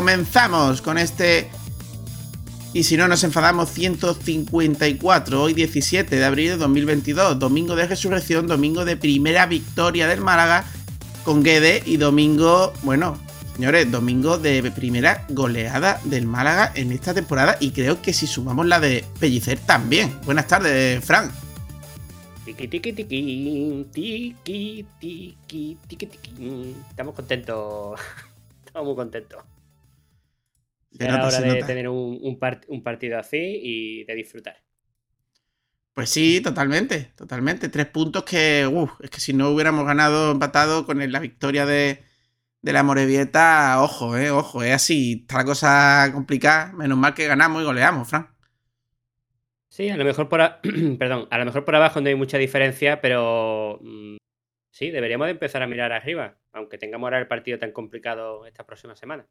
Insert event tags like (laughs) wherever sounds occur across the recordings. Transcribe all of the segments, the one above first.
Comenzamos con este. Y si no nos enfadamos, 154, hoy 17 de abril de 2022, domingo de resurrección, domingo de primera victoria del Málaga con Guede y domingo, bueno, señores, domingo de primera goleada del Málaga en esta temporada y creo que si sumamos la de Pellicer también. Buenas tardes, Frank. Tiki, tiki, tiki, tiki, tiki, tiki, tiki. Estamos contentos. (laughs) Estamos muy contentos. Era hora de tener un, un, partido así y de disfrutar. Pues sí, totalmente, totalmente. Tres puntos que, uff, es que si no hubiéramos ganado, empatado con la victoria de, de la Morevieta, ojo, eh, ojo, es así, está la cosa complicada. Menos mal que ganamos y goleamos, Fran. Sí, a lo mejor por, (clears throat) perdón, a lo mejor por abajo no hay mucha diferencia, pero mm, sí, deberíamos de empezar a mirar arriba, aunque tengamos ahora el partido tan complicado esta próxima semana.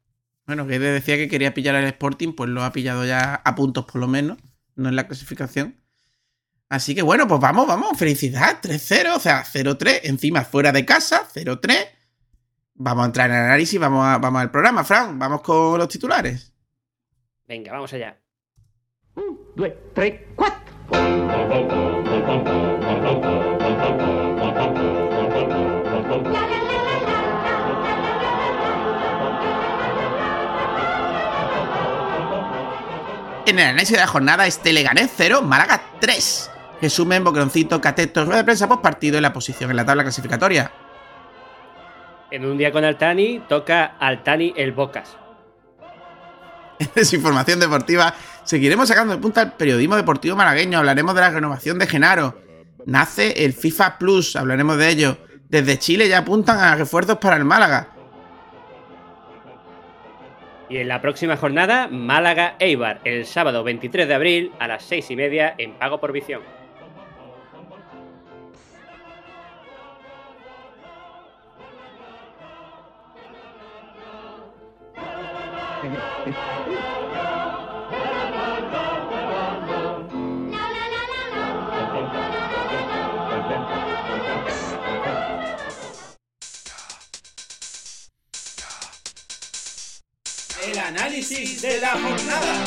Bueno, que decía que quería pillar al Sporting, pues lo ha pillado ya a puntos por lo menos, no en la clasificación. Así que bueno, pues vamos, vamos, felicidad, 3-0, o sea, 0-3, encima fuera de casa, 0-3. Vamos a entrar en el análisis, vamos, vamos al programa, Fran, vamos con los titulares. Venga, vamos allá. 1, 2, 3, 4. En el análisis de la jornada, este Leganés 0, Málaga 3. Resumen, Boqueroncito, Catetos, rueda de prensa post partido y la posición en la tabla clasificatoria. En un día con Altani, toca Altani el Bocas. (laughs) En desinformación deportiva, seguiremos sacando de punta el periodismo deportivo malagueño. Hablaremos de la renovación de Genaro. Nace el FIFA Plus, hablaremos de ello. Desde Chile ya apuntan a refuerzos para el Málaga. Y en la próxima jornada, Málaga-Eibar, el sábado 23 de abril a las 6 y media en pago por visión. (laughs) análisis de la jornada.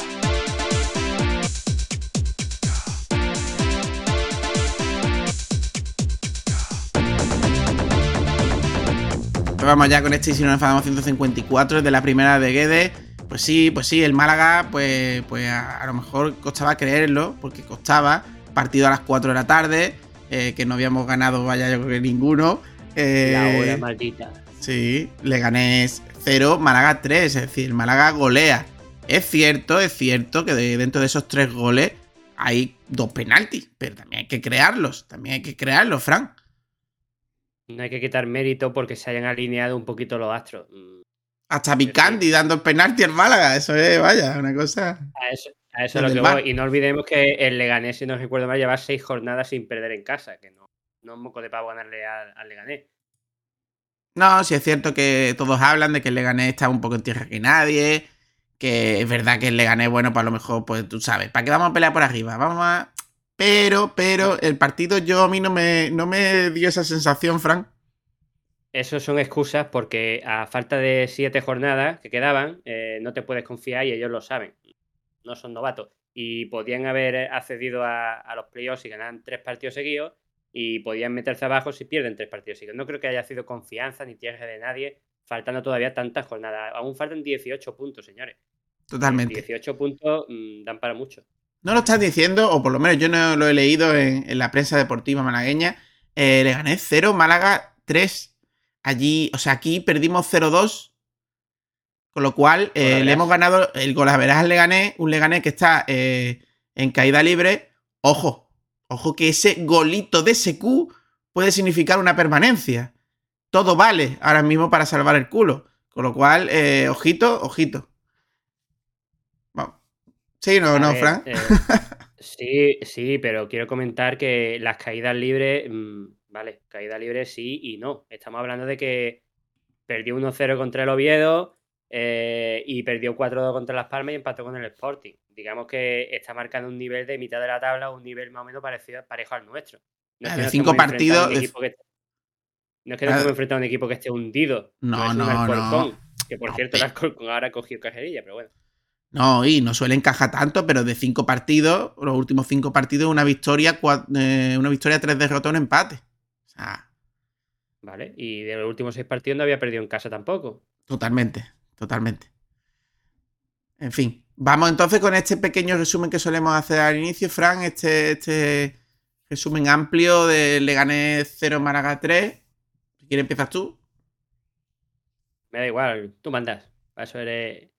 Vamos ya con este y si no nos enfadamos 154 de la primera de Guedes. Pues sí, pues sí, el Málaga, pues, pues a, lo mejor costaba creerlo, porque costaba partido a las 4 de la tarde, eh, que no habíamos ganado, vaya, yo creo que ninguno. Eh, la hora maldita. Sí, le gané 0, Málaga 3, es decir, Málaga golea. Es cierto, es cierto que dentro de esos tres goles hay dos penaltis, pero también hay que crearlos, también hay que crearlos, Frank. No hay que quitar mérito porque se hayan alineado un poquito los astros. Mm. Hasta Picandi dando el penalti al Málaga, eso es, vaya, una cosa. A eso, es lo que voy. Y no olvidemos que el Leganés, si no recuerdo mal, lleva seis jornadas sin perder en casa, que no, no es moco de pavo ganarle al, al Leganés. No, sí es cierto que todos hablan de que el Leganés está un poco en tierra que nadie, que es verdad que el Leganés, bueno, pues a lo mejor, pues tú sabes, ¿para qué vamos a pelear por arriba? Vamos a... Pero, pero, el partido yo a mí no me, no me dio esa sensación, Frank. Eso son excusas porque a falta de siete jornadas que quedaban, eh, no te puedes confiar y ellos lo saben. No son novatos. Y podían haber accedido a, a los playoffs y ganar tres partidos seguidos y podían meterse abajo si pierden tres partidos seguidos. No creo que haya sido confianza ni tierra de nadie, faltando todavía tantas jornadas. Aún faltan 18 puntos, señores. Totalmente. 18 puntos mm, dan para mucho. No lo estás diciendo, o por lo menos yo no lo he leído en, la prensa deportiva malagueña. Eh, le gané 0, Málaga 3. Allí, o sea, aquí perdimos 0-2. Con lo cual, eh, le hemos ganado el golaveras le gané, un Leganés que está eh, en caída libre. Ojo, Ojo que ese golito de SQ puede significar una permanencia. Todo vale ahora mismo para salvar el culo. Con lo cual, eh, ojito, ojito. Sí, no, no, Fran. Eh, (laughs) sí, sí, pero quiero comentar que las caídas libres, mm, vale, caídas libres sí y no. Estamos hablando de que perdió 1-0 contra el Oviedo eh, y perdió 4-2 contra Las Palmas y empató con el Sporting. Digamos que está marcando un nivel de mitad de la tabla, un nivel más o menos parecido, parejo al nuestro. No es de cinco partidos. no es que no estemos enfrentando a un equipo que esté hundido. No, no, no. Que por cierto, el Alcorcón ahora ha cogido cajerilla, pero bueno. No, y no suele encajar tanto, pero de cinco partidos, los últimos cinco partidos, una victoria, eh, una victoria, tres derrotas, un empate. O sea. Vale, y de los últimos seis partidos no había perdido en casa tampoco. Totalmente, totalmente. En fin, vamos entonces con este pequeño resumen que solemos hacer al inicio, Fran, este, este resumen amplio de Leganés 0 Málaga 3. Si quieres empiezas tú. Me da igual, tú mandas. Eso eres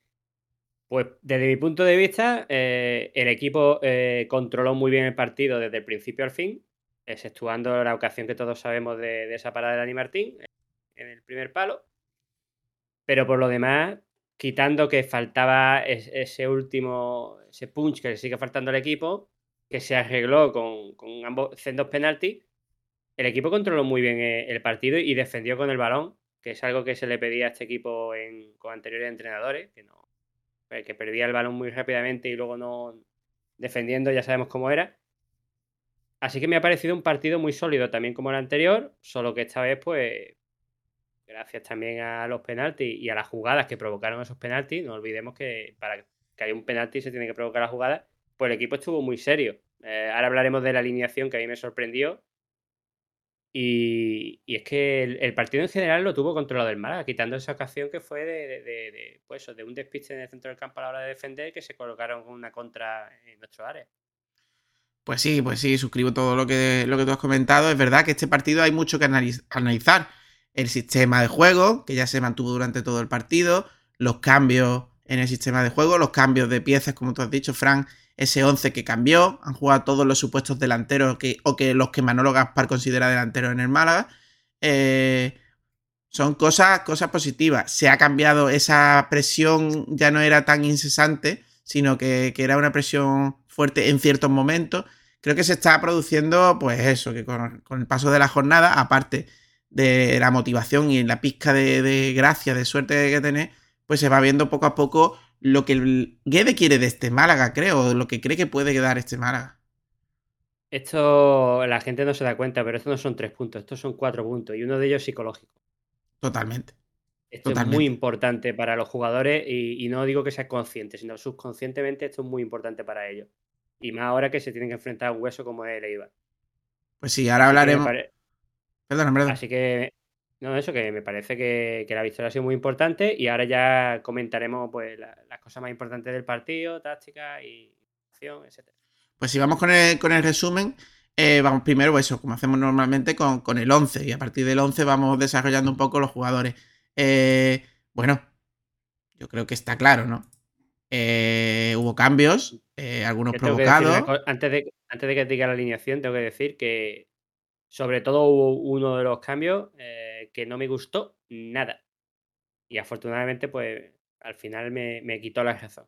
pues desde mi punto de vista, eh, el equipo eh, controló muy bien el partido desde el principio al fin, exceptuando la ocasión que todos sabemos de, esa parada de Dani Martín eh, en el primer palo. Pero por lo demás, quitando que faltaba ese último, ese punch que le sigue faltando al equipo, que se arregló con, ambos sendos penaltis, el equipo controló muy bien el partido y defendió con el balón, que es algo que se le pedía a este equipo con anteriores entrenadores, que no, que perdía el balón muy rápidamente y luego no defendiendo, ya sabemos cómo era. Así que me ha parecido un partido muy sólido también como el anterior, solo que esta vez, pues, gracias también a los penaltis y a las jugadas que provocaron esos penaltis, no olvidemos que para que haya un penalti se tiene que provocar la jugada, pues el equipo estuvo muy serio. Eh, ahora hablaremos de la alineación que a mí me sorprendió, y, es que el, partido en general lo tuvo controlado el Málaga, quitando esa ocasión que fue de, pues de un despiste en el centro del campo a la hora de defender que se colocaron una contra en nuestro área. Pues sí, pues sí, suscribo todo lo que, lo que tú has comentado. Es verdad que este partido hay mucho que analizar. El sistema de juego, que ya se mantuvo durante todo el partido, los cambios en el sistema de juego, los cambios de piezas, como tú has dicho, Frank, ese 11 que cambió, han jugado todos los supuestos delanteros que, o que los que Manolo Gaspar considera delanteros en el Málaga. Eh, son cosas, cosas positivas. Se ha cambiado esa presión, ya no era tan incesante, sino que, era una presión fuerte en ciertos momentos. Creo que se está produciendo, pues eso, que con, el paso de la jornada, aparte de la motivación y la pizca de, de gracia, de suerte que tener, pues se va viendo poco a poco lo que el Guede quiere de este Málaga, creo, lo que cree que puede quedar este Málaga. Esto la gente no se da cuenta, pero estos no son tres puntos, estos son cuatro puntos y uno de ellos psicológico. Totalmente. Esto es muy importante para los jugadores y, no digo que sea consciente, sino subconscientemente esto es muy importante para ellos. Y más ahora que se tienen que enfrentar a un hueso como es el Eibar. Pues sí, ahora hablaremos. Así que no, eso que me parece que, la victoria ha sido muy importante y ahora ya comentaremos pues las cosas más importantes del partido, táctica y acción, etc. Pues si vamos con el, con el resumen, eh, vamos primero, pues eso, como hacemos normalmente con, el 11 y a partir del 11 vamos desarrollando un poco los jugadores. Eh, bueno, yo creo que está claro, ¿no? Eh, hubo cambios, algunos provocados. antes, de, antes de que diga la alineación, tengo que decir que sobre todo hubo uno de los cambios que no me gustó nada. Y afortunadamente, pues al final me, quitó la razón.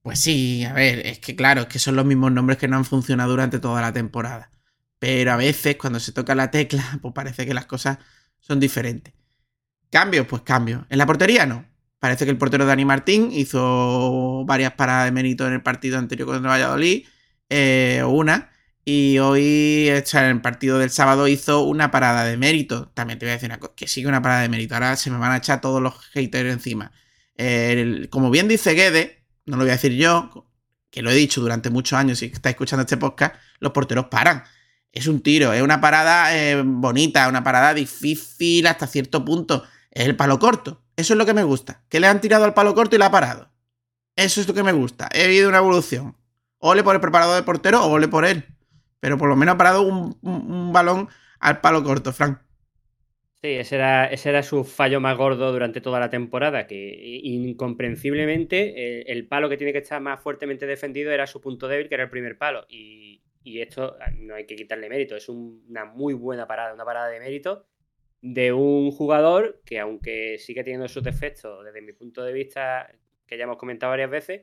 Pues sí, a ver, es que claro, es que son los mismos nombres que no han funcionado durante toda la temporada. Pero a veces, cuando se toca la tecla, (laughs) pues parece que las cosas son diferentes. ¿Cambios? Pues cambios. ¿En la portería? No. Parece que el portero Dani Martín hizo varias paradas de mérito en el partido anterior contra Valladolid, eh, una, y hoy, en el partido del sábado, hizo una parada de mérito. También te voy a decir una cosa, que sigue una parada de mérito. Ahora se me van a echar todos los haters encima. como bien dice Guede, no lo voy a decir yo, que lo he dicho durante muchos años, si estáis escuchando este podcast, los porteros paran. Es un tiro, es una parada eh, bonita, una parada difícil hasta cierto punto. Es el palo corto. Eso es lo que me gusta. Que le han tirado al palo corto y la ha parado. Eso es lo que me gusta. He habido una evolución. Ole por el preparador de portero o ole por él pero por lo menos ha parado un, balón al palo corto, Frank. Sí, ese era, ese era su fallo más gordo durante toda la temporada, que incomprensiblemente el, palo que tiene que estar más fuertemente defendido era su punto débil, que era el primer palo. Y, esto ah, no hay que quitarle mérito, es una muy buena parada, una parada de mérito de un jugador que aunque sigue teniendo sus defectos desde mi punto de vista, que ya hemos comentado varias veces,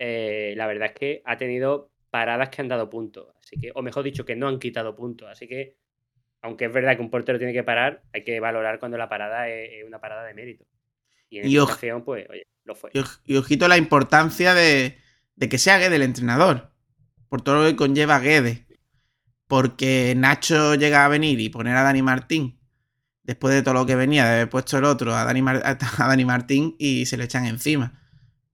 eh, la verdad es que ha tenido paradas que han dado puntos. Así que, o mejor dicho, que no han quitado puntos. Así que, aunque es verdad que un portero tiene que parar, hay que valorar cuando la parada es, una parada de mérito. Y en esta ocasión, pues, oye, lo fue. Y, ojito la importancia de, que sea Guede el entrenador. Por todo lo que conlleva Guede. Porque Nacho llega a venir y poner a Dani Martín después de todo lo que venía de haber puesto el otro a Dani, (laughs) a Dani Martín y se le echan encima.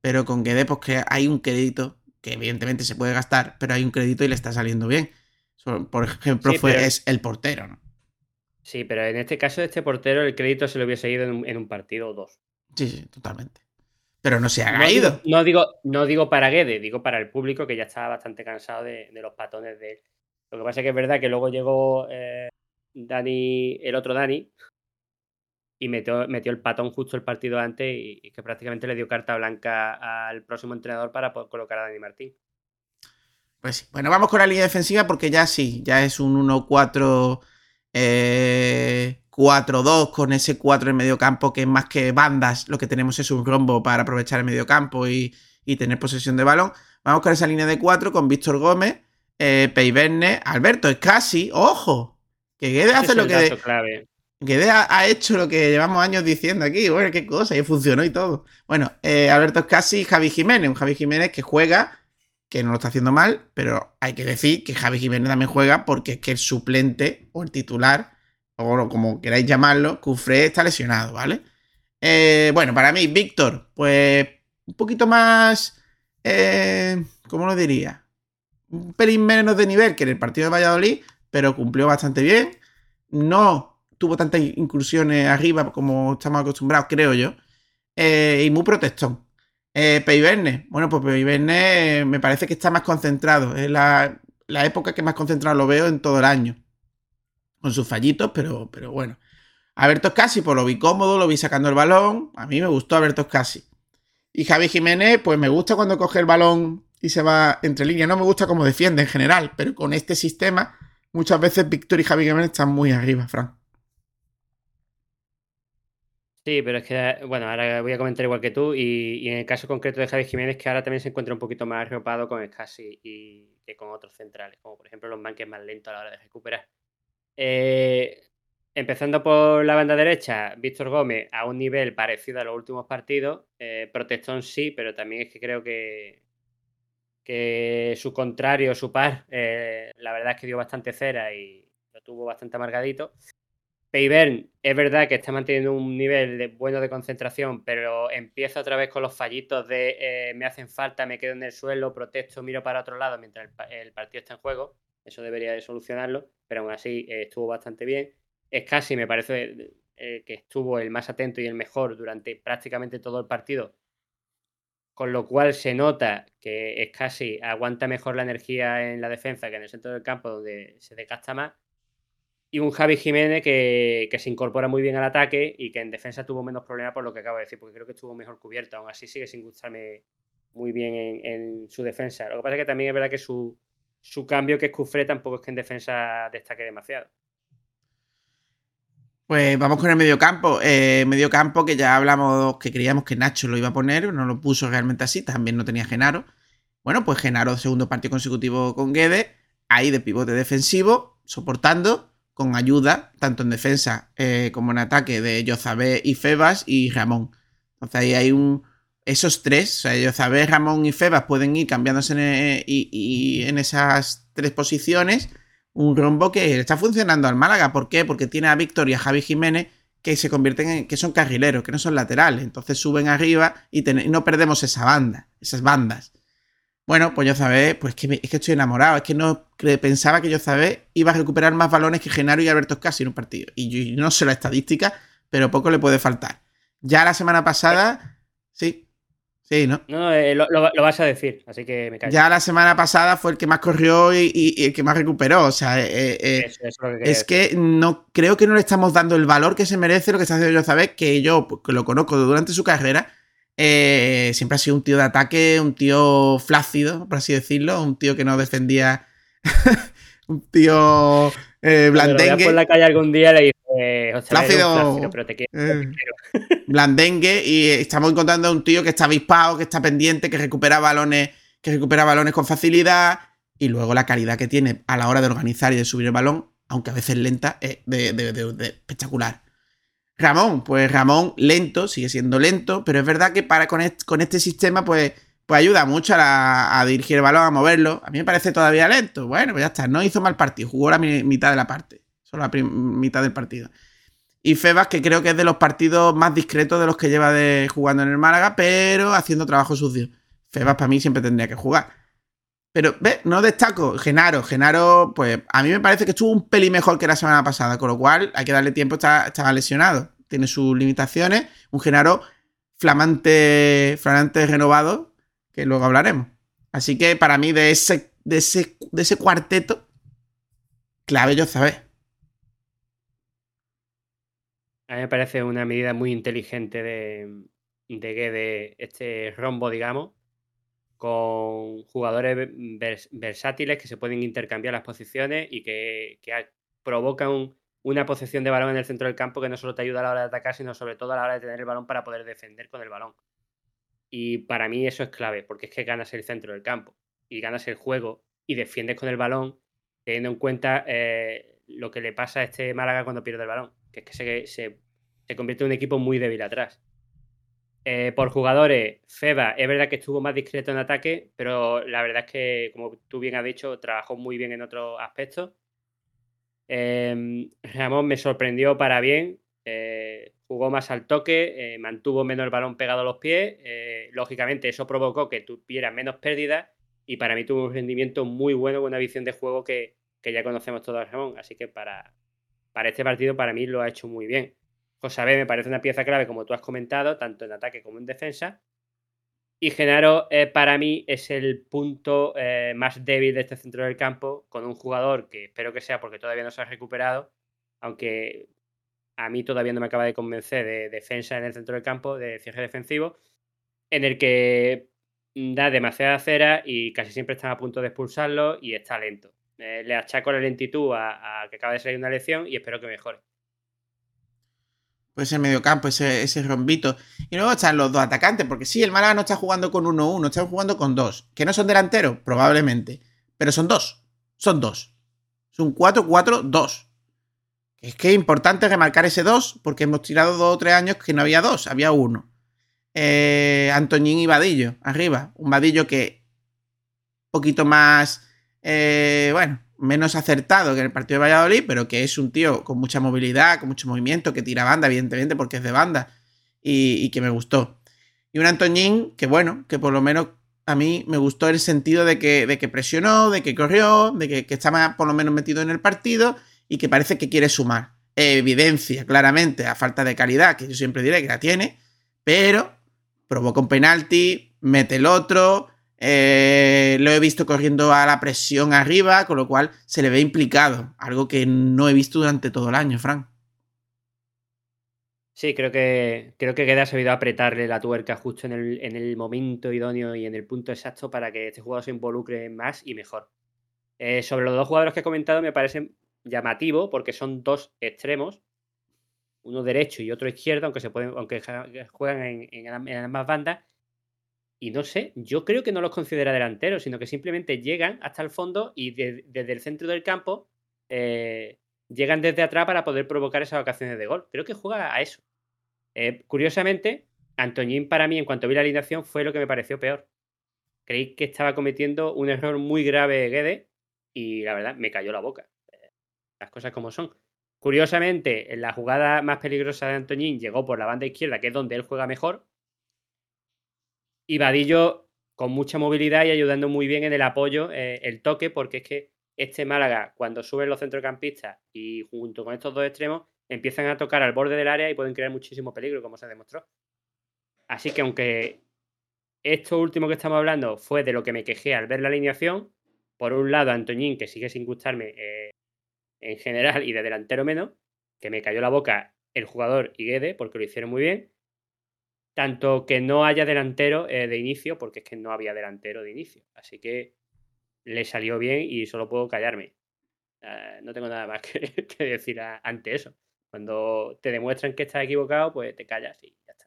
Pero con Guede, pues que hay un crédito que evidentemente se puede gastar, pero hay un crédito y le está saliendo bien. Por ejemplo, fue, es el portero, ¿no? Sí, pero en este caso de este portero el crédito se lo hubiese ido en un, partido o dos. Sí, sí, totalmente. Pero no se ha ido. no, digo, no digo para Guede, digo para el público que ya estaba bastante cansado de, los patones de él. Lo que pasa es que es verdad que luego llegó eh, Dani, el otro Dani, y metió, metió el patón justo el partido antes y, que prácticamente le dio carta blanca al próximo entrenador para poder colocar a Dani Martín. Pues sí. Bueno, vamos con la línea defensiva porque ya sí, ya es un 1-4. 4-2 eh, con ese 4 en medio campo que es más que bandas, lo que tenemos es un rombo para aprovechar el medio campo y, tener posesión de balón. Vamos con esa línea de 4 con Víctor Gómez, eh, Alberto es casi, ojo, que Guede hace lo que... Clave. Guede ha, hecho lo que llevamos años diciendo aquí, bueno, qué cosa, y funcionó y todo. Bueno, eh, Alberto casi Javi Jiménez, un Javi Jiménez que juega, que no lo está haciendo mal, pero hay que decir que Javi Jiménez también juega porque es que el suplente o el titular, o como queráis llamarlo, Cufré está lesionado, ¿vale? Eh, bueno, para mí, Víctor, pues un poquito más, eh, ¿cómo lo diría? Un pelín menos de nivel que en el partido de Valladolid, pero cumplió bastante bien. No tuvo tantas incursiones arriba como estamos acostumbrados, creo yo. Eh, y muy protestón. Eh, Peiverne. Bueno, pues Peiverne me parece que está más concentrado. Es la, época que más concentrado lo veo en todo el año. Con sus fallitos, pero, pero bueno. Alberto Casi, pues lo vi cómodo, lo vi sacando el balón. A mí me gustó Alberto Casi. Y Javi Jiménez, pues me gusta cuando coge el balón y se va entre líneas. No me gusta cómo defiende en general, pero con este sistema, muchas veces Víctor y Javi Jiménez están muy arriba, Frank. Sí, pero es que, bueno, ahora voy a comentar igual que tú y, en el caso concreto de Javi Jiménez, que ahora también se encuentra un poquito más arropado con Scassi y que con otros centrales, como por ejemplo los manques más lentos a la hora de recuperar. Eh, empezando por la banda derecha, Víctor Gómez a un nivel parecido a los últimos partidos. Eh, protestón sí, pero también es que creo que, que su contrario, su par, eh, la verdad es que dio bastante cera y lo tuvo bastante amargadito. Peivern es verdad que está manteniendo un nivel bueno de concentración, pero empieza otra vez con los fallitos de eh, me hacen falta, me quedo en el suelo, protesto, miro para otro lado mientras el, partido está en juego. Eso debería de solucionarlo, pero aún así eh, estuvo bastante bien. Es casi, me parece eh, que estuvo el más atento y el mejor durante prácticamente todo el partido, con lo cual se nota que es casi aguanta mejor la energía en la defensa que en el centro del campo donde se desgasta más y un Javi Jiménez que, se incorpora muy bien al ataque y que en defensa tuvo menos problemas por lo que acabo de decir, porque creo que estuvo mejor cubierto. Aún así sigue sin gustarme muy bien en, su defensa. Lo que pasa es que también es verdad que su, cambio que es Cufré tampoco es que en defensa destaque demasiado. Pues vamos con el mediocampo. Eh, mediocampo que ya hablamos que creíamos que Nacho lo iba a poner, no lo puso realmente así, también no tenía Genaro. Bueno, pues Genaro, segundo partido consecutivo con Guedes, ahí de pivote defensivo, soportando con ayuda, tanto en defensa eh, como en ataque, de Yozabé y Febas y Ramón. Entonces ahí hay un. Esos tres, o sea, Yozabé, Ramón y Febas pueden ir cambiándose en, eh, y, en esas tres posiciones. Un rombo que está funcionando al Málaga. ¿Por qué? Porque tiene a Víctor y a Javi Jiménez que se convierten en. que son carrileros, que no son laterales. Entonces suben arriba y, y no perdemos esa banda, esas bandas. Bueno, pues yo sabé, pues que es que estoy enamorado. Es que no pensaba que yo sabé iba a recuperar más balones que Genaro y Alberto Casi en un partido. Y yo no sé la estadística, pero poco le puede faltar. Ya la semana pasada, sí. Sí, ¿no? No, eh, lo, vas a decir, así que me callo. Ya la semana pasada fue el que más corrió y, el que más recuperó. O sea, eh, eh, es, que no creo que no le estamos dando el valor que se merece lo que está haciendo yo sabes que yo, que lo conozco durante su carrera, eh, siempre ha sido un tío de ataque, un tío flácido, por así decirlo, un tío que no defendía (laughs) Un tío eh, blandengue. por la calle algún día le dice, Flácido. pero te quiero, Eh. blandengue y estamos encontrando a un tío que está avispado, que está pendiente, que recupera balones, que recupera balones con facilidad y luego la calidad que tiene a la hora de organizar y de subir el balón, aunque a veces lenta, es de- de espectacular. Ramón, pues Ramón lento, sigue siendo lento, pero es verdad que para con este, sistema pues, pues ayuda mucho a, la- a dirigir el balón, a moverlo. A mí me parece todavía lento. Bueno, pues ya está, no hizo mal partido, jugó la mi- mitad de la parte, solo la mitad del partido. Y Febas, que creo que es de los partidos más discretos de los que lleva de jugando en el Málaga, pero haciendo trabajo sucio. Febas para mí siempre tendría que jugar. Pero, ve, no destaco. Genaro, Genaro, pues a mí me parece que estuvo un peli mejor que la semana pasada, con lo cual hay que darle tiempo, está, lesionado. Tiene sus limitaciones. Un Genaro flamante, flamante renovado, que luego hablaremos. Así que para mí, de ese, de ese, de ese cuarteto, clave yo sabes. A mí me parece una medida muy inteligente de, de Guede, este rombo, digamos, con jugadores vers- versátiles que se pueden intercambiar las posiciones y que, provocan un- una posesión de balón en el centro del campo que no solo te ayuda a la hora de atacar, sino sobre todo a la hora de tener el balón para poder defender con el balón. Y para mí eso es clave, porque es que ganas el centro del campo y ganas el juego y defiendes con el balón, teniendo en cuenta eh, lo que le pasa a este Málaga cuando pierde el balón, que es que se- se convierte en un equipo muy débil atrás. Eh, por jugadores, Feba es verdad que estuvo más discreto en ataque, pero la verdad es que, como tú bien has dicho, trabajó muy bien en otros aspectos. Eh, Ramón me sorprendió para bien, eh, jugó más al toque, eh, mantuvo menos el balón pegado a los pies. lógicamente, eso provocó que tuviera menos pérdidas y para mí tuvo un rendimiento muy bueno una visión de juego que, que ya conocemos todos a Ramón. Así que para, para este partido, para mí lo ha hecho muy bien. José me parece una pieza clave, como tú has comentado, tanto en ataque como en defensa. Y Genaro, eh, para mí, es el punto eh, más débil de este centro del campo, con un jugador que espero que sea porque todavía no se ha recuperado, aunque a mí todavía no me acaba de convencer de defensa en el centro del campo, de cierre defensivo, en el que da demasiada cera y casi siempre están a punto de expulsarlo y está lento. Eh, le achaco la lentitud a, a que acaba de salir una lección y espero que mejore. Pues el mediocampo, ese, ese rombito. Y luego están los dos atacantes, porque sí, el Málaga no está jugando con uno uno, está jugando con dos. ¿Que no son delanteros? Probablemente. Pero son dos. Son dos. Es un 4-4-2. Es que es importante remarcar ese 2, porque hemos tirado dos o tres años que no había dos, había uno. Eh, Antoñín y Vadillo, arriba. Un Vadillo que un poquito más, eh, bueno, menos acertado que en el partido de Valladolid, pero que es un tío con mucha movilidad, con mucho movimiento, que tira banda, evidentemente, porque es de banda, y, que me gustó. Y un Antoñín que, bueno, que por lo menos a mí me gustó el sentido de que, de que presionó, de que corrió, de que, que estaba por lo menos metido en el partido y que parece que quiere sumar. Evidencia, claramente, a falta de calidad, que yo siempre diré que la tiene, pero provoca un penalti, mete el otro, eh, lo he visto corriendo a la presión arriba, con lo cual se le ve implicado, algo que no he visto durante todo el año, Frank. Sí, creo que creo que Gueda ha sabido apretarle la tuerca justo en el, en el momento idóneo y en el punto exacto para que este jugador se involucre más y mejor. Eh, sobre los dos jugadores que he comentado me parece llamativo porque son dos extremos, uno derecho y otro izquierdo, aunque se pueden, aunque juegan en, en en ambas bandas. Y no sé, yo creo que no los considera delanteros, sino que simplemente llegan hasta el fondo y de- desde el centro del campo eh, llegan desde atrás para poder provocar esas ocasiones de gol. Creo que juega a eso. Eh, curiosamente, Antoñín para mí, en cuanto vi la alineación, fue lo que me pareció peor. Creí que estaba cometiendo un error muy grave Guede y la verdad me cayó la boca. Las cosas como son. Curiosamente, en la jugada más peligrosa de Antoñín llegó por la banda izquierda, que es donde él juega mejor. Y Vadillo con mucha movilidad y ayudando muy bien en el apoyo, eh, el toque, porque es que este Málaga, cuando suben los centrocampistas y junto con estos dos extremos, empiezan a tocar al borde del área y pueden crear muchísimo peligro, como se demostró. Así que aunque esto último que estamos hablando fue de lo que me quejé al ver la alineación, por un lado Antoñín, que sigue sin gustarme eh, en general y de delantero menos, que me cayó la boca el jugador y Guede, porque lo hicieron muy bien, tanto que no haya delantero eh, de inicio, porque es que no había delantero de inicio. Así que le salió bien y solo puedo callarme. Eh, no tengo nada más (laughs) que, decir a- ante eso. Cuando te demuestran que estás equivocado, pues te callas y ya está.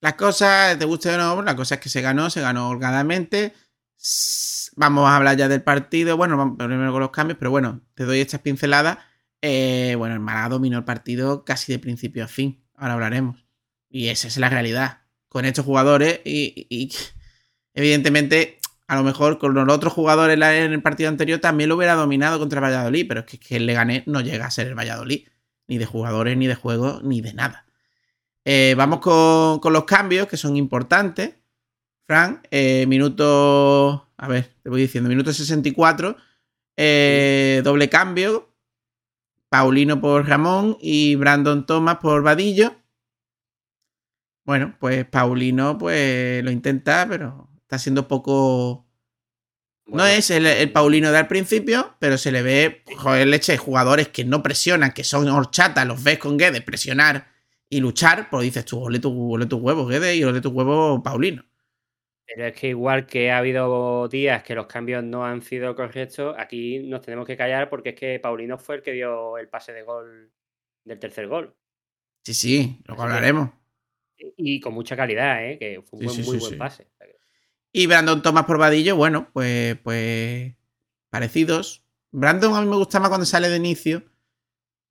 Las cosas, te guste o no, la cosa es que se ganó, se ganó holgadamente. Vamos a hablar ya del partido. Bueno, vamos primero con los cambios, pero bueno, te doy estas pinceladas. Eh, bueno, el Málaga dominó el partido casi de principio a fin. Ahora hablaremos. Y esa es la realidad. Con estos jugadores y, evidentemente, a lo mejor con los otros jugadores en el partido anterior también lo hubiera dominado contra el Valladolid, pero es que, que el Leganés no llega a ser el Valladolid. Ni de jugadores, ni de juego, ni de nada. Eh, vamos con, los cambios que son importantes. Fran, eh, minuto. A ver, te voy diciendo, minuto 64. eh, doble cambio. Paulino por Ramón y Brandon Thomas por Vadillo. Bueno, pues Paulino pues lo intenta, pero está siendo poco. no es el, el Paulino de al principio, pero se le ve, joder, leche, jugadores que no presionan, que son horchata, los ves con Guedes presionar y luchar, pues dices tú, ole tu, ole tu huevo, Guedes, y ole tu huevo, Paulino. Pero es que igual que ha habido días que los cambios no han sido correctos, aquí nos tenemos que callar porque es que Paulino fue el que dio el pase de gol del tercer gol. Sí, sí, luego hablaremos. Y con mucha calidad, ¿eh? que fue un Sí, buen- sí, muy sí, buen pase. Y Brandon Thomas por Vadillo, bueno, pues, pues parecidos. Brandon a mí me gusta más cuando sale de inicio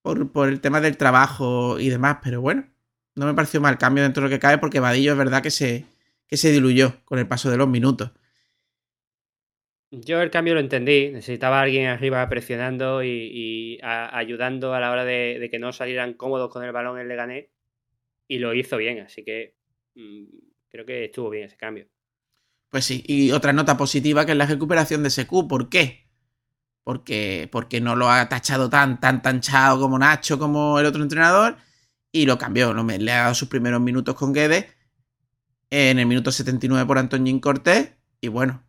por, por el tema del trabajo y demás, pero bueno, no me pareció mal cambio dentro de lo que cae porque Vadillo es verdad que se, que se diluyó con el paso de los minutos. Yo el cambio lo entendí, necesitaba alguien arriba presionando y, y a- ayudando a la hora de, de que no salieran cómodos con el balón el Leganés y lo hizo bien, así que mm, creo que estuvo bien ese cambio. Pues sí, y otra nota positiva que es la recuperación de SQ. ¿Por qué? Porque, porque no lo ha tachado tan, tan tanchado como Nacho, como el otro entrenador, y lo cambió. Lo, le ha dado sus primeros minutos con Guedes en el minuto 79 por Antoñín Cortés, y bueno,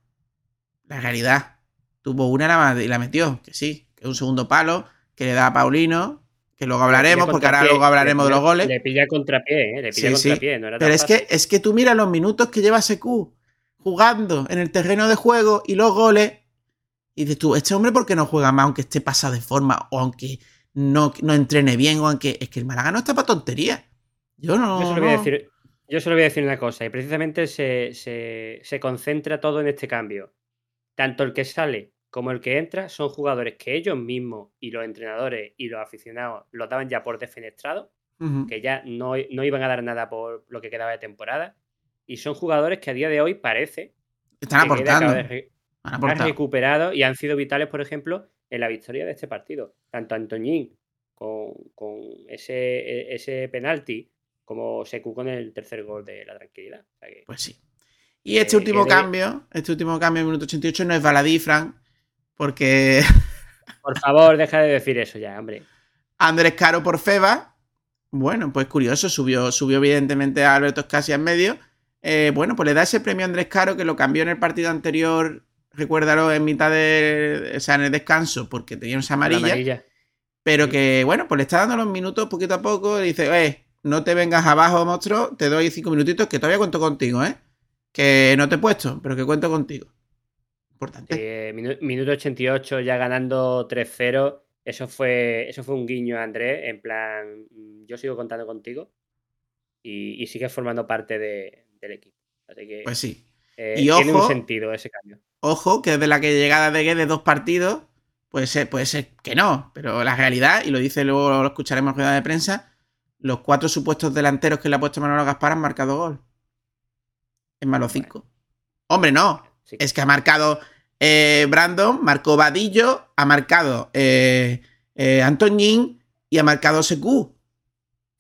la realidad. Tuvo una la- y la metió, que sí, que es un segundo palo, que le da a Paulino, que luego hablaremos, porque ahora luego hablaremos de los goles. Le pilla contrapié, ¿eh? le pilla Sí, sí. contrapié, no era tan Pero es que, es que tú miras los minutos que lleva SQ jugando en el terreno de juego y los goles. Y dices tú, este hombre, ¿por qué no juega más aunque esté pasado de forma o aunque no, no entrene bien o aunque. Es que el Málaga no está para tonterías. Yo no. Yo solo voy a decir, yo solo voy a decir una cosa, y precisamente se, se- se concentra todo en este cambio. Tanto el que sale como el que entra son jugadores que ellos mismos y los entrenadores y los aficionados los daban ya por defenestrados, Ujú. que ya no, no iban a dar nada por lo que quedaba de temporada. Y son jugadores que a día de hoy parece Están que aportando. de Han recuperado y han sido vitales, por ejemplo, en la victoria de este partido. Tanto Antoñín con, con ese, e- ese penalti como Secu con el tercer gol de la tranquilidad. O sea que- Pues sí. Y este Eh, último cambio, este último cambio en minuto 88 no es baladí, Fran, porque Por favor, deja de decir eso ya, hombre. Andrés Caro por Feba. Bueno, pues curioso, subió, subió evidentemente a Alberto Escasi en medio. Eh, bueno, pues le da ese premio a Andrés Caro que lo cambió en el partido anterior, recuérdalo, en mitad de. O sea, en el descanso, porque tenía esa La amarilla. amarilla. Pero Sí. que, bueno, pues le está dando los minutos poquito a poco. Y dice, eh, no te vengas abajo, monstruo, te doy cinco minutitos que todavía cuento contigo, ¿eh? Que no te he puesto, pero que cuento contigo. Importante. Eh, minu- minuto 88 ya ganando 3-0. Eso fue, eso fue un guiño Andrés, en plan, mm, yo sigo contando contigo y, y sigues formando parte de- del equipo. Así que Pues sí. eh, y tiene un ojo- sentido ese cambio. Ojo, que desde la que llegada de Guedes dos partidos, puede ser, puede ser que no, pero la realidad, y lo dice luego, lo escucharemos en rueda de prensa, los cuatro supuestos delanteros que le ha puesto Manolo Gaspar han marcado gol. Los Bueno. cinco. Hombre, no. Sí. Es que ha marcado eh, Brandon, marcó Vadillo, ha marcado eh, eh, Antoñín y ha marcado SQ.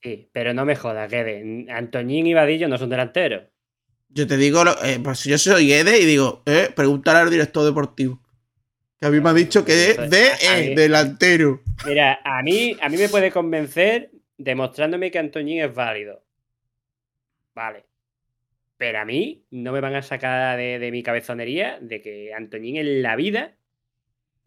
Sí, pero no me jodas, Guede. Antoñín y Vadillo no son delanteros. Yo te digo, lo- eh, pues yo soy Guedes y digo, eh, pregúntale al director deportivo. Que a mí me ha dicho que es de delantero. Mira, a mí, a mí me puede convencer demostrándome que Antoñín es válido. Vale. Pero a mí no me van a sacar de, de mi cabezonería de que Antoñín en la vida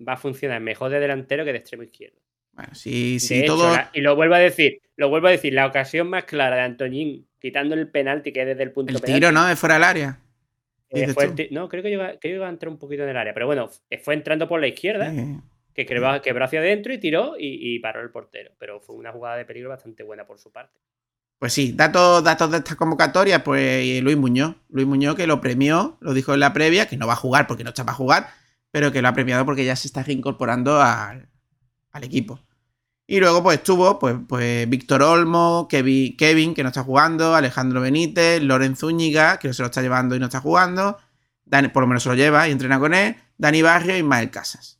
va a funcionar mejor de delantero que de extremo izquierdo. Bueno, si hecho, todo. la- y lo vuelvo a decir, lo vuelvo a decir, la ocasión más clara de Antoñín quitando el penalti que es desde el punto El penalti, tiro, ¿no? De fuera del área. eh, fue el no, creo que, que iba a entrar un poquito en el área, pero bueno, f- fue entrando por la izquierda, Eh, que quebró, quebró hacia adentro y tiró y, y paró el portero. Pero fue una jugada de peligro bastante buena por su parte. Pues sí, datos, datos de esta convocatoria, pues Luis Muñoz. Luis Muñoz que lo premió, lo dijo en la previa, que no va a jugar porque no está para jugar, pero que lo ha premiado porque ya se está reincorporando al, al equipo. Y luego pues estuvo pues, pues Víctor Olmo, Kevin, Kevin, que no está jugando, Alejandro Benítez, Lorenz Zúñiga, que se lo está llevando y no está jugando, por lo menos se lo lleva y entrena con él, Dani Barrio y Ismael Casas.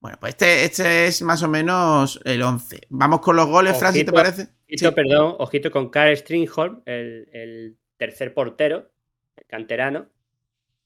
Bueno, pues este, este es más o menos el 11. Vamos con los goles, Fran, si te parece. Ojito, sí. perdón, ojito con Karl Stringholm, el, el, tercer portero, el canterano,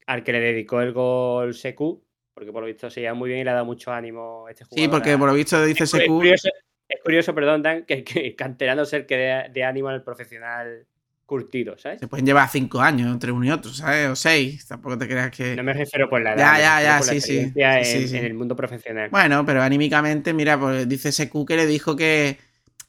al que le dedicó el gol Secu, porque por lo visto se lleva muy bien y le ha dado mucho ánimo a este jugador. Sí, porque por lo visto dice Secu. Es curioso, es curioso, perdón, Dan, que, que el canterano el que dé de ánimo al profesional curtido, ¿sabes? Se pueden llevar cinco años entre uno y otro, ¿sabes? O seis. Tampoco te creas que. No me refiero por la Ya, edad. ya, ya, por sí, la sí. En, sí, sí. en, el mundo profesional. Bueno, pero anímicamente, mira, pues dice Secu que le dijo que,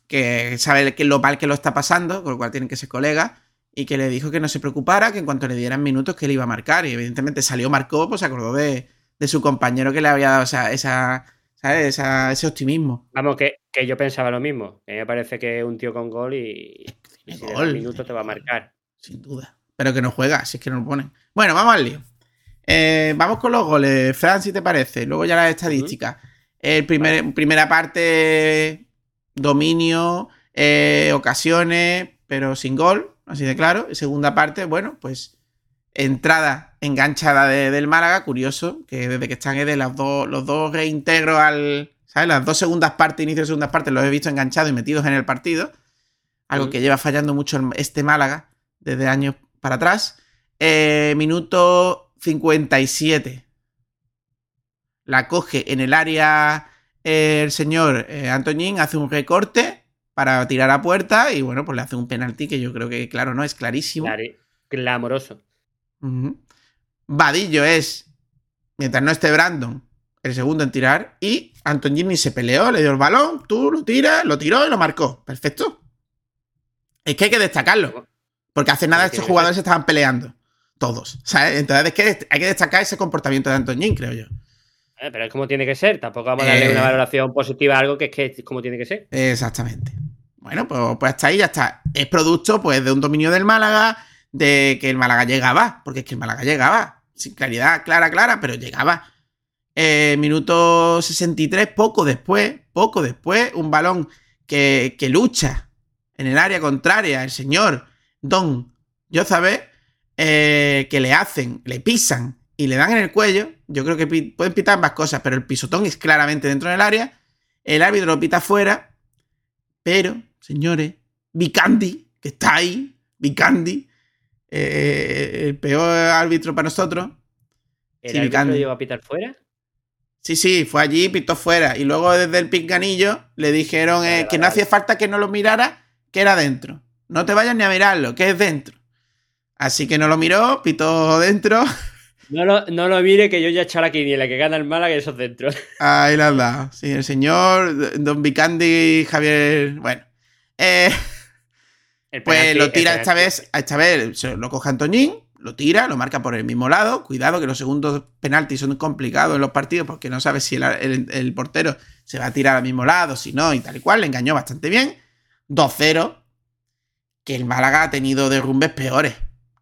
que sabe que lo mal que lo está pasando, con lo cual tienen que ser colegas, y que le dijo que no se preocupara, que en cuanto le dieran minutos que él iba a marcar. Y evidentemente salió, marcó, pues se acordó de, de su compañero que le había dado esa, esa ¿sabes? Esa, ese optimismo. Vamos, que, que, yo pensaba lo mismo. A mí me parece que un tío con gol y, y si gol. minutos te va a marcar. Sin duda. Pero que no juega, si es que no lo ponen. Bueno, vamos al lío. Eh, vamos con los goles, Fran, si te parece. Luego ya las estadísticas. El primer, vale. Primera parte, dominio, eh, ocasiones, pero sin gol, así de claro. Segunda parte, bueno, pues entrada enganchada de, del Málaga. Curioso que desde que están de las dos, los dos reintegros al. ¿Sabes? Las dos segundas partes, inicio de segundas partes, los he visto enganchados y metidos en el partido. Algo que lleva fallando mucho este Málaga desde años para atrás. Eh, minuto 57. La coge en el área el señor eh, Antoñín, hace un recorte para tirar a puerta y bueno, pues le hace un penalti que yo creo que, claro, no es clarísimo. Claro, clamoroso. Uh -huh. Vadillo es, mientras no esté Brandon, el segundo en tirar y Antoñín ni se peleó, le dio el balón, tú lo tiras, lo tiró y lo marcó. Perfecto. Es que hay que destacarlo. Porque hace nada estos jugadores estaban peleando. Todos. ¿sabes? Entonces es que hay que destacar ese comportamiento de Antoñín, creo yo. Eh, pero es como tiene que ser. Tampoco vamos a darle eh... una valoración positiva a algo que es que es como tiene que ser. Exactamente. Bueno, pues, pues hasta ahí ya está. Es producto pues de un dominio del Málaga, de que el Málaga llegaba. Porque es que el Málaga llegaba. Sin claridad clara, clara, pero llegaba. Eh, minuto 63, poco después, poco después, un balón que, que lucha en el área contraria, el señor Don Yozabe, eh, que le hacen, le pisan y le dan en el cuello. Yo creo que pueden pitar ambas cosas, pero el pisotón es claramente dentro del área. El árbitro lo pita afuera. Pero, señores, Vicandi, que está ahí, Vicandi, eh, el peor árbitro para nosotros. ¿El sí, árbitro lo llevó a pitar fuera? Sí, sí, fue allí, pitó fuera. Y luego desde el pinganillo le dijeron eh, vale, que vale. no hacía falta que no lo mirara, que era dentro. No te vayas ni a mirarlo, que es dentro. Así que no lo miró, pitó dentro. (laughs) No lo, no lo mire, que yo ya he echado la quiniela, que gana el Málaga y eso es dentro. Ahí la dado. Sí, el señor Don Vicandi Javier. Bueno. Eh, pues lo tira esta vez, esta vez lo coge Antoñín, lo tira, lo marca por el mismo lado. Cuidado que los segundos penaltis son complicados en los partidos porque no sabes si el, el, el portero se va a tirar al mismo lado, si no, y tal y cual. Le engañó bastante bien. 2-0 que el Málaga ha tenido derrumbes peores,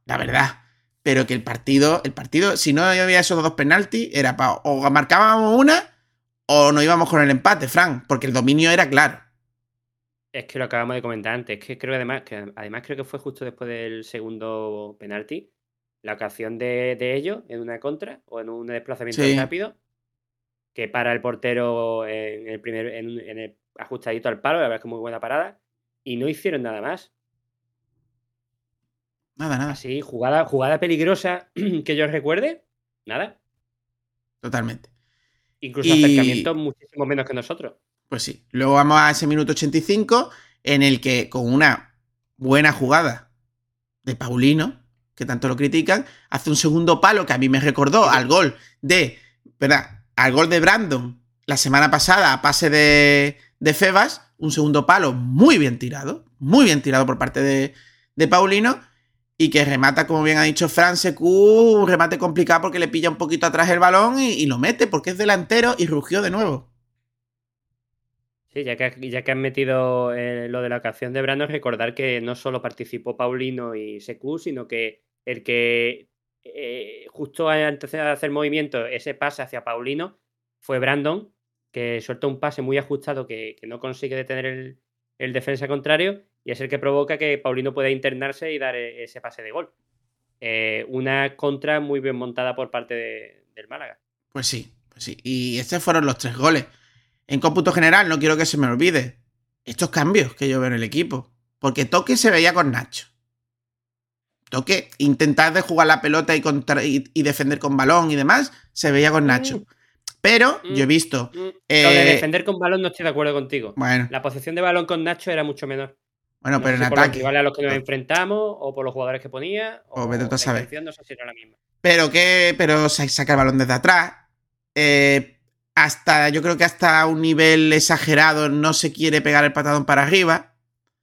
la verdad. Pero que el partido, el partido, si no había esos dos penaltis, era para o marcábamos una o no íbamos con el empate, Frank, porque el dominio era claro. Es que lo acabamos de comentar antes, es que creo además que además creo que fue justo después del segundo penalti, la ocasión de, de ellos en una contra o en un desplazamiento sí. rápido, que para el portero en el primer, en, en el ajustadito al palo, la verdad es que muy buena parada, y no hicieron nada más. Nada, nada. Sí, jugada, jugada peligrosa (clears throat) que yo recuerde, nada. Totalmente. Incluso y... acercamientos muchísimo menos que nosotros. Pues sí. Luego vamos a ese minuto 85 en el que con una buena jugada de Paulino, que tanto lo critican, hace un segundo palo que a mí me recordó al gol de, ¿verdad? Al gol de Brandon la semana pasada a pase de, de Febas, un segundo palo muy bien tirado, muy bien tirado por parte de, de Paulino y que remata, como bien ha dicho Fran Secu, un remate complicado porque le pilla un poquito atrás el balón y, lo mete porque es delantero y rugió de nuevo. Sí, ya que, ya que metido eh, lo de la ocasión de Brandon, recordar que no solo participó Paulino y Secu, sino que el que eh, justo antes de hacer movimiento, ese pase hacia Paulino, fue Brandon, que suelta un pase muy ajustado que, no consigue detener el, defensa contrario y es el que provoca que Paulino pueda internarse y dar e, ese pase de gol. Eh, una contra muy bien montada por parte del Málaga. Pues sí, pues sí. Y estos fueron los tres goles. En cómputo general, no quiero que se me olvide estos cambios que yo veo en el equipo. Porque Toque se veía con Nacho. Toque, intentar de jugar la pelota y, y, defender con balón y demás, se veía con Nacho. Mm. Pero mm. yo he visto. Mm. Lo de eh, defender con balón no estoy de acuerdo contigo. Bueno. La posición de balón con Nacho era mucho menor. Bueno, pero en ataque. Por a los que nos enfrentamos, o por los jugadores que ponía. O, o a saber. Pero que. Pero saca el balón desde atrás. Eh, hasta, yo creo que hasta un nivel exagerado no se quiere pegar el patadón para arriba.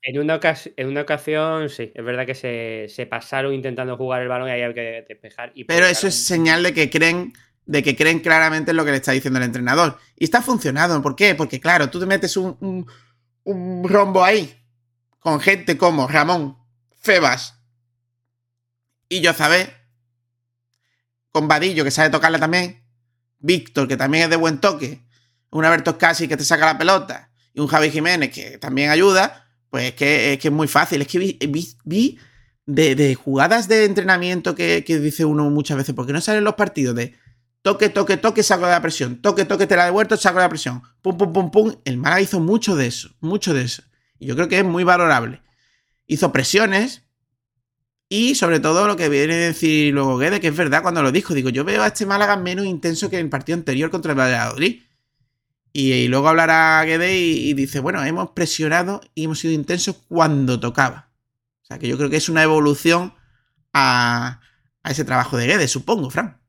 En una, en una ocasión, sí, es verdad que se, pasaron intentando jugar el balón y ahí había que despejar. Y Pero eso es señal de que creen de que creen claramente en lo que le está diciendo el entrenador. Y está funcionando. ¿Por qué? Porque, claro, tú te metes un, un rombo ahí con gente como Ramón, Febas y yo sabé, con Vadillo, que sabe tocarla también, Víctor, que también es de buen toque, un Alberto Casi que te saca la pelota, y un Javi Jiménez que también ayuda, pues es que es, que es muy fácil. Es que vi, de, jugadas de entrenamiento que, dice uno muchas veces, porque no salen los partidos de toque, toque, toque, saco de la presión, toque, toque, te la devuelto, saco de la presión, pum, pum, pum, pum. El Málaga hizo mucho de eso, mucho de eso. Y yo creo que es muy valorable. Hizo presiones, y sobre todo lo que viene a decir luego Guede, que es verdad cuando lo dijo, digo, yo veo a este Málaga menos intenso que en el partido anterior contra el Valladolid. Y, luego hablará Guede y, dice, bueno, hemos presionado y hemos sido intensos cuando tocaba. O sea que yo creo que es una evolución a, ese trabajo de Guede, supongo, Fran.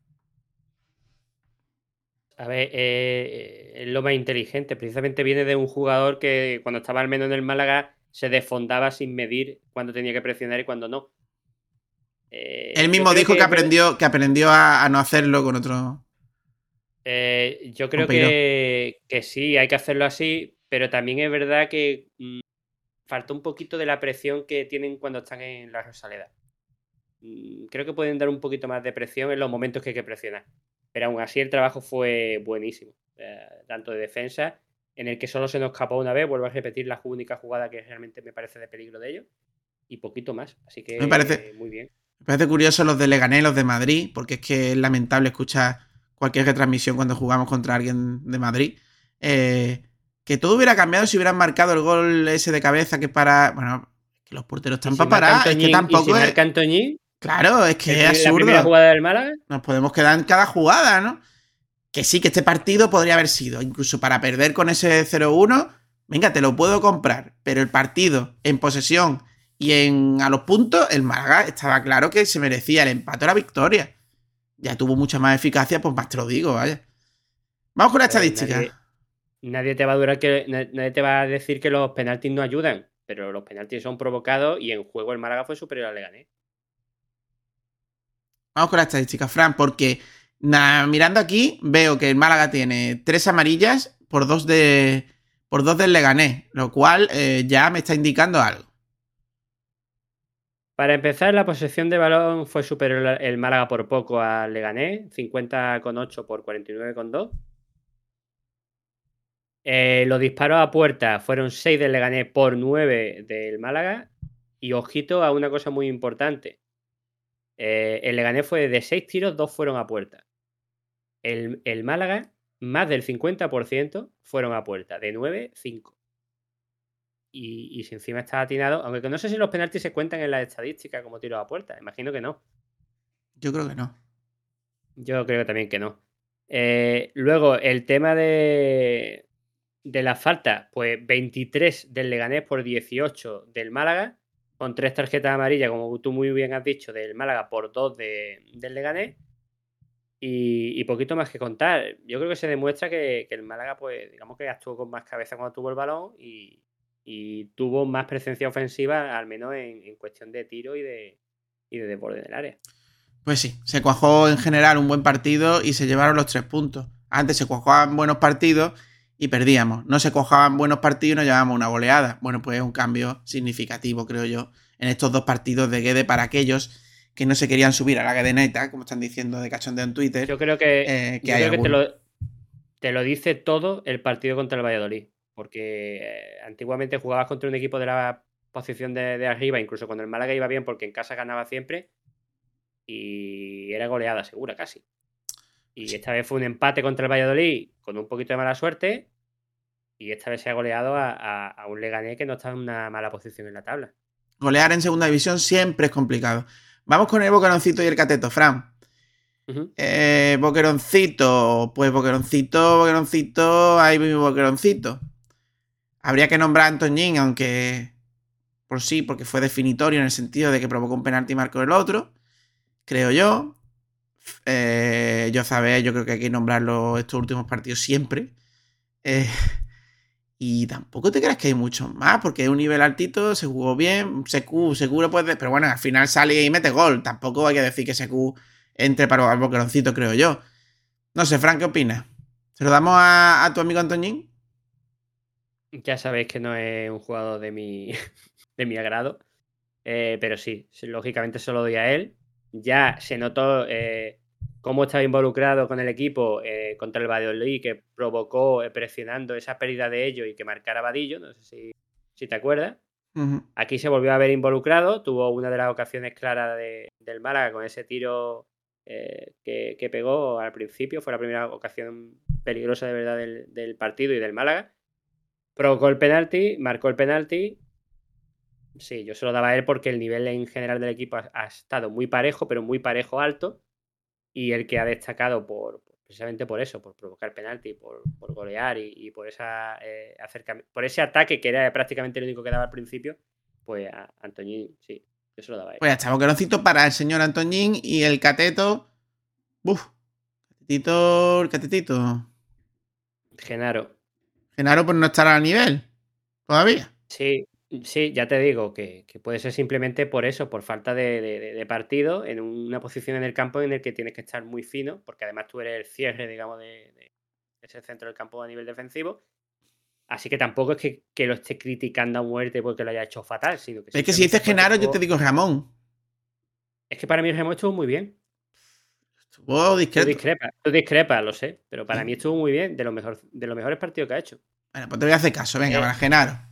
A ver, eh, es lo más inteligente. Precisamente viene de un jugador que cuando estaba al menos en el Málaga se desfondaba sin medir cuándo tenía que presionar y cuándo no. Eh, Él mismo dijo que, aprendió, que aprendió a, no hacerlo con otro. Eh, yo creo que, sí, hay que hacerlo así, pero también es verdad que mm, falta un poquito de la presión que tienen cuando están en la Rosaleda. Mm, creo que pueden dar un poquito más de presión en los momentos que hay que presionar. Pero aún así el trabajo fue buenísimo, eh, tanto de defensa, en el que solo se nos escapó una vez, vuelvo a repetir la única jugada que realmente me parece de peligro de ellos, y poquito más. Así que me parece, muy bien. Me parece curioso los de Leganés los de Madrid, porque es que es lamentable escuchar cualquier retransmisión cuando jugamos contra alguien de Madrid. Eh, que todo hubiera cambiado si hubieran marcado el gol ese de cabeza que para. Bueno, que los porteros están para parar. es que tampoco es. Claro, es que es absurdo. La jugada del Málaga? Nos podemos quedar en cada jugada, ¿no? Que sí, que este partido podría haber sido, incluso para perder con ese 0-1, venga, te lo puedo comprar, pero el partido en posesión y en, a los puntos, el Málaga estaba claro que se merecía el empate o la victoria. Ya tuvo mucha más eficacia, pues más te lo digo, vaya. Vamos con la estadística. Nadie, te va a durar que. Nadie te va a decir que los penaltis no ayudan. Pero los penaltis son provocados y en juego el Málaga fue superior al Leganés. Vamos con la estadística, Fran, porque mirando aquí veo que el Málaga tiene tres amarillas por dos de. por dos del Leganés. Lo cual eh, ya me está indicando algo. Para empezar, la posesión de balón fue superior el Málaga por poco al Leganés, 50,8 por 49,2. Eh, los disparos a puerta fueron 6 del Leganés por 9 del Málaga. Y ojito a una cosa muy importante. Eh, el Leganés fue de 6 tiros, 2 fueron a puerta. El, el Málaga, más del 50% fueron a puerta. De 9, 5 y, si encima está atinado, aunque no sé si los penaltis se cuentan en la estadística como tiro a puerta, imagino que no. Yo creo que no. Yo creo también que no. Eh, luego, el tema de, de la falta, pues 23 del Leganés por 18 del Málaga, con tres tarjetas amarillas, como tú muy bien has dicho, del Málaga por dos de, del Leganés. Y, y, poquito más que contar. Yo creo que se demuestra que, el Málaga, pues, digamos que actuó con más cabeza cuando tuvo el balón y, tuvo más presencia ofensiva, al menos en, cuestión de tiro y de, y de desborde del área. Pues sí, se cuajó en general un buen partido y se llevaron los tres puntos. Antes se cuajaban buenos partidos y perdíamos. No se cojaban buenos partidos y nos llevábamos una goleada. Bueno, pues es un cambio significativo, creo yo, en estos dos partidos de Guede para aquellos que no se querían subir a la Guedeneta, como están diciendo de cachondeo en Twitter. Yo creo que, eh, yo creo que te, lo, te, lo, dice todo el partido contra el Valladolid. Porque eh, antiguamente jugabas contra un equipo de la posición de, de, arriba, incluso cuando el Málaga iba bien, porque en casa ganaba siempre. Y era goleada segura casi. Y esta vez fue un empate contra el Valladolid con un poquito de mala suerte. Y esta vez se ha goleado a, un Leganés que no está en una mala posición en la tabla. Golear en segunda división siempre es complicado. Vamos con el Boqueroncito y el Cateto, Fran. eh, boqueroncito, pues Boqueroncito, Boqueroncito, ahí mi Boqueroncito. Habría que nombrar a Antoñín, aunque por sí, porque fue definitorio en el sentido de que provocó un penalti y marcó el otro, creo yo. Eh, yo sabéis, yo creo que hay que nombrarlo estos últimos partidos siempre. Eh, y tampoco te creas que hay muchos más, porque es un nivel altito, se jugó bien, Secu seguro puede, pero bueno, al final sale y mete gol. Tampoco hay que decir que Secu entre para el boqueroncito, creo yo. No sé, Frank, ¿qué opinas? ¿Se lo damos a, tu amigo Antoñín? Ya sabéis que no es un jugador de mi, (laughs) de mi agrado, eh, pero sí, lógicamente se lo doy a él. Ya se notó eh, cómo estaba involucrado con el equipo eh, contra el Valladolid, que provocó eh, presionando esa pérdida de ellos y que marcara Vadillo, no sé si, te acuerdas. Aquí se volvió a ver involucrado, tuvo una de las ocasiones claras del Málaga con ese tiro eh, que, pegó al principio, fue la primera ocasión peligrosa de verdad del, partido y del Málaga. Provocó el penalti, marcó el penalti. Sí, yo se lo daba a él porque el nivel en general del equipo ha estado muy parejo, pero muy parejo alto y el que ha destacado por precisamente por eso, por provocar penalti, por, por golear y, por esa eh, por ese ataque que era prácticamente el único que daba al principio, pues a Antoñín, sí, eso lo daba. Él. Pues ya boqueroncito para el señor Antoñín y el cateto. Uf, catetito, el catetito. Genaro. Genaro, pues no estará a nivel todavía. Sí, Sí, ya te digo que, puede ser simplemente por eso, por falta de, partido en una posición en el campo en el que tienes que estar muy fino, porque además tú eres el cierre, digamos, de, ese centro del campo a nivel defensivo. Así que tampoco es que, lo esté criticando a muerte porque lo haya hecho fatal, sino que... Es que si dices Genaro, yo te digo Ramón. Es que para mí Ramón estuvo muy bien. Estuvo discreto. Tú discrepas, lo sé, pero para mí estuvo muy bien, de, lo mejor, de los mejores partidos que ha hecho. Bueno, pues te voy a hacer caso, venga, eh, para Genaro.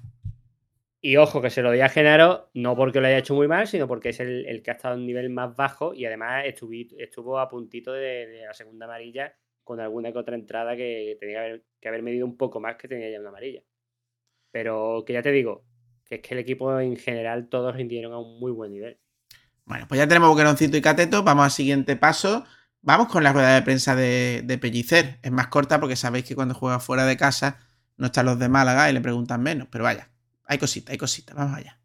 Y ojo, que se lo di a Genaro, no porque lo haya hecho muy mal, sino porque es el, que ha estado a un nivel más bajo y además estuvo, a puntito de, la segunda amarilla con alguna que otra entrada que tenía que haber, medido un poco más que tenía ya una amarilla. Pero que ya te digo, que es que el equipo en general todos rindieron a un muy buen nivel. Bueno, pues ya tenemos Boqueroncito y Cateto, vamos al siguiente paso. Vamos con la rueda de prensa de, de Pellicer. Es más corta porque sabéis que cuando juega fuera de casa no están los de Málaga y le preguntan menos, pero vaya, hay cosita, hay cosita, vamos allá.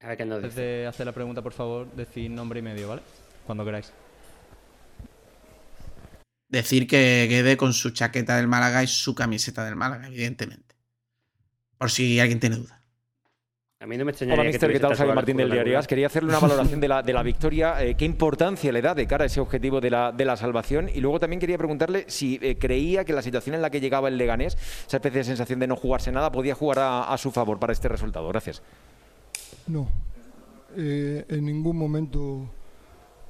A ver qué nos Antes de hacer la pregunta, por favor, decir nombre y medio, ¿vale? Cuando queráis. Decir que quede con su chaqueta del Málaga y su camiseta del Málaga, evidentemente. Por si alguien tiene duda. A mí no me extrañaría Hola, mister, ¿qué tal? Javier Martín del Diario Quería hacerle una valoración de la, de la victoria. Eh, ¿Qué importancia le da de cara a ese objetivo de la, de la salvación? Y luego también quería preguntarle si eh, creía que la situación en la que llegaba el Leganés, esa especie de sensación de no jugarse nada, podía jugar a, su favor para este resultado. Gracias. No. Eh, en ningún momento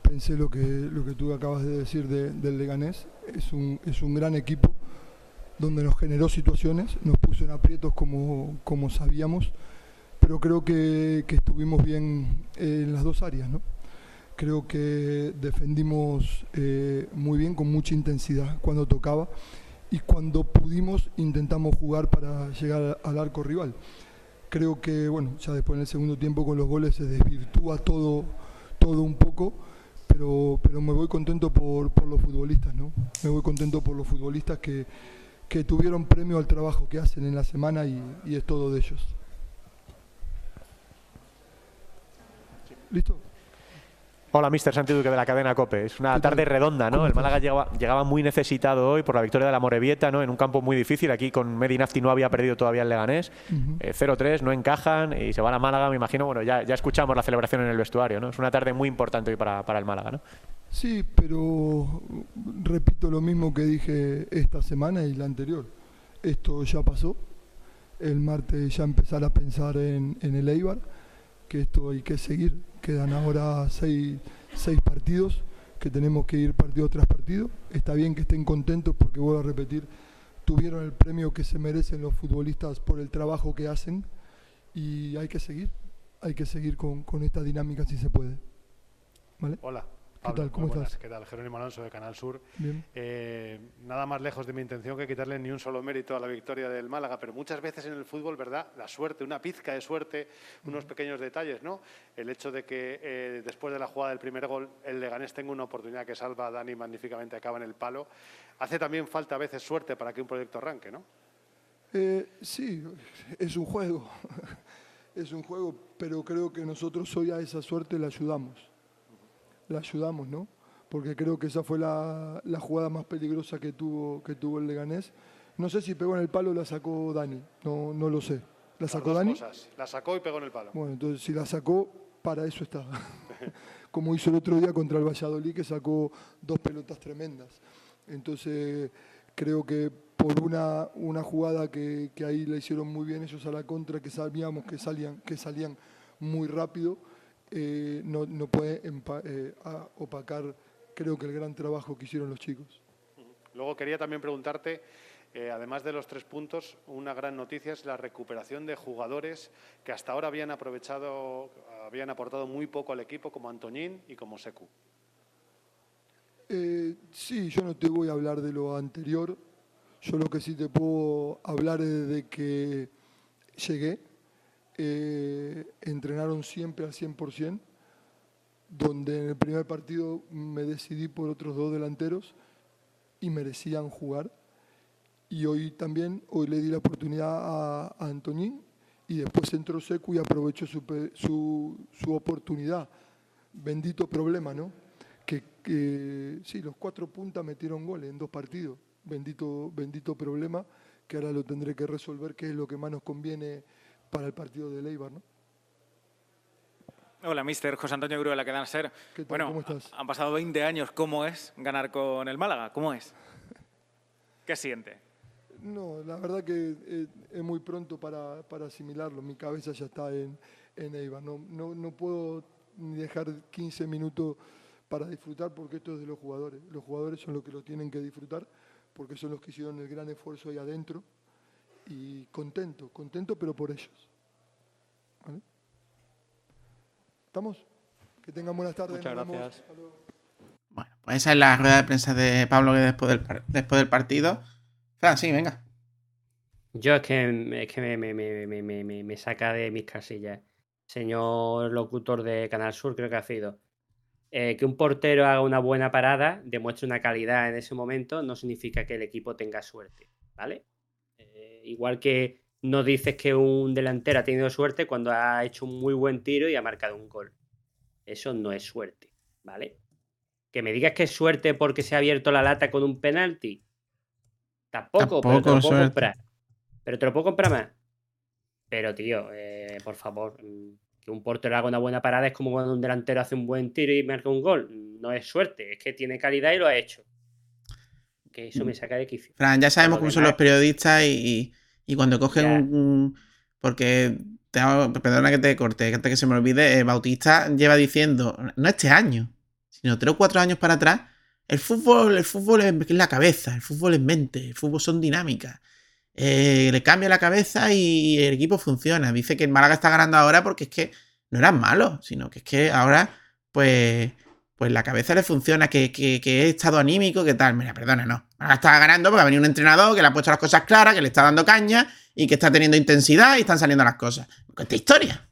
pensé lo que, lo que tú acabas de decir del Leganés. Es un, es un gran equipo donde nos generó situaciones, nos puso en aprietos como, como sabíamos pero creo que, estuvimos bien en las dos áreas. ¿no? Creo que defendimos eh, muy bien, con mucha intensidad cuando tocaba y cuando pudimos intentamos jugar para llegar al arco rival. Creo que, bueno, ya después en el segundo tiempo con los goles se desvirtúa todo, todo un poco, pero, pero me voy contento por, los futbolistas, ¿no? Me voy contento por los futbolistas que, que tuvieron premio al trabajo que hacen en la semana y es todo de ellos. ¿Listo? Hola, Mister Santi Duque de la cadena COPE. Es una tarde redonda, ¿no? El Málaga llegaba, muy necesitado hoy por la victoria de la Morevieta, ¿no? En un campo muy difícil. Aquí con Medinafti no había perdido todavía el Leganés. 0-3, eh, no encajan y se van a Málaga, me imagino. Bueno, ya, ya escuchamos la celebración en el vestuario, ¿no? Es una tarde muy importante hoy para, para el Málaga, ¿no? Sí, pero repito lo mismo que dije esta semana y la anterior. esto ya pasó. El martes ya empezar a pensar en, en el Eibar, que esto hay que seguir. Quedan ahora seis, seis partidos, que tenemos que ir partido tras partido. Está bien que estén contentos porque, vuelvo a repetir, tuvieron el premio que se merecen los futbolistas por el trabajo que hacen y hay que seguir, hay que seguir con, con esta dinámica si se puede. Hola. ¿Qué tal? ¿Cómo buenas. estás? ¿Qué tal? Jerónimo Alonso de Canal Sur. Bien. Eh, nada más lejos de mi intención que quitarle ni un solo mérito a la victoria del Málaga, pero muchas veces en el fútbol, ¿verdad? La suerte, una pizca de suerte, unos pequeños detalles, ¿no? El hecho de que eh, después de la jugada del primer gol, el Leganés tenga una oportunidad que salva a Dani magníficamente, acaba en el palo. Hace también falta a veces suerte para que un proyecto arranque, ¿no? Eh, sí, es un juego, (laughs) es un juego, pero creo que nosotros hoy a esa suerte la ayudamos, la ayudamos, ¿no? Porque creo que esa fue la, la jugada más peligrosa que tuvo, que tuvo el Leganés. No sé si pegó en el palo o la sacó Dani, no, no lo sé. ¿La sacó Dani? cosas. La sacó y pegó en el palo. Bueno, entonces si la sacó, para eso está. (laughs) Como hizo el otro día contra el Valladolid, que sacó dos pelotas tremendas. Entonces, creo que por una, una jugada que, que ahí le hicieron muy bien ellos a la contra, que sabíamos que salían, que salían muy rápido, eh, no, no puede eh, opacar, creo que el gran trabajo que hicieron los chicos. Luego quería también preguntarte, eh, además de los tres puntos, una gran noticia es la recuperación de jugadores que hasta ahora habían aprovechado, habían aportado muy poco al equipo, como Antoñín y como Secu. Sí, yo no te voy a hablar de lo anterior. Yo lo que sí te puedo hablar es de que llegué, eh, entrenaron siempre al 100%, donde en el primer partido me decidí por otros dos delanteros y merecían jugar. Y hoy también, hoy le di la oportunidad a, a Antoñín y después entró Secu y aprovechó su, su, oportunidad. Bendito problema, ¿no? que sí, los cuatro puntas metieron goles en dos partidos. Bendito, bendito problema que ahora lo tendré que resolver, que es lo que más nos conviene para el partido de Leibar, ¿no? Hola, mister José Antonio Grúa, la que dan ser. ¿Qué tal? Bueno, ¿Cómo estás? han pasado 20 años. ¿Cómo es ganar con el Málaga? ¿Cómo es? ¿Qué siente? No, la verdad que eh, es muy pronto para, para asimilarlo. Mi cabeza ya está en, en Eibar. No, no, no puedo ni dejar 15 minutos para disfrutar porque esto es de los jugadores. Los jugadores son los que lo tienen que disfrutar porque son los que hicieron el gran esfuerzo ahí adentro. Y contento, contento, pero por ellos. ¿Vale? ¿Estamos? Que tengan buenas tardes. Muchas nos gracias. Bueno, pues esa es la rueda de prensa de Pablo que después del, par- después del partido. Fran, sí, venga. Yo es que, es que me, me- me- me- me- me- me saca de mis casillas. Señor locutor de Canal Sur, creo que ha sido. Eh, que un portero haga una buena parada, demuestre una calidad en ese momento, no significa que el equipo tenga suerte, ¿vale? Igual que no dices que un delantero ha tenido suerte cuando ha hecho un muy buen tiro y ha marcado un gol. Eso no es suerte, ¿vale? Que me digas que es suerte porque se ha abierto la lata con un penalti. Tampoco, pero te Tampoco lo puedo comprar. Pero te lo puedo comprar más. Pero, tío, eh, por favor, mm, que un portero haga una buena parada es como cuando un delantero hace un buen tiro y marca un gol. No es suerte, es que tiene calidad y lo ha hecho. Que eso me saca de quicio. Fran, ya sabemos cómo son los periodistas y, y- y cuando cogen un, un- Porque, te hago- perdona que te corte, que antes que se me olvide, eh, Bautista lleva diciendo, no este año, sino tres o cuatro años para atrás, el fútbol, el fútbol es, es la cabeza, el fútbol es mente, el fútbol son dinámicas. Eh, le cambia la cabeza y el equipo funciona. Dice que el Málaga está ganando ahora porque es que no eran malos, sino que es que ahora, pues, pues la cabeza le funciona, que, que, es estado anímico, que tal. Mira, perdona, no. Ahora está ganando porque ha venido un entrenador que le ha puesto las cosas claras, que le está dando caña y que está teniendo intensidad y están saliendo las cosas. Esta historia.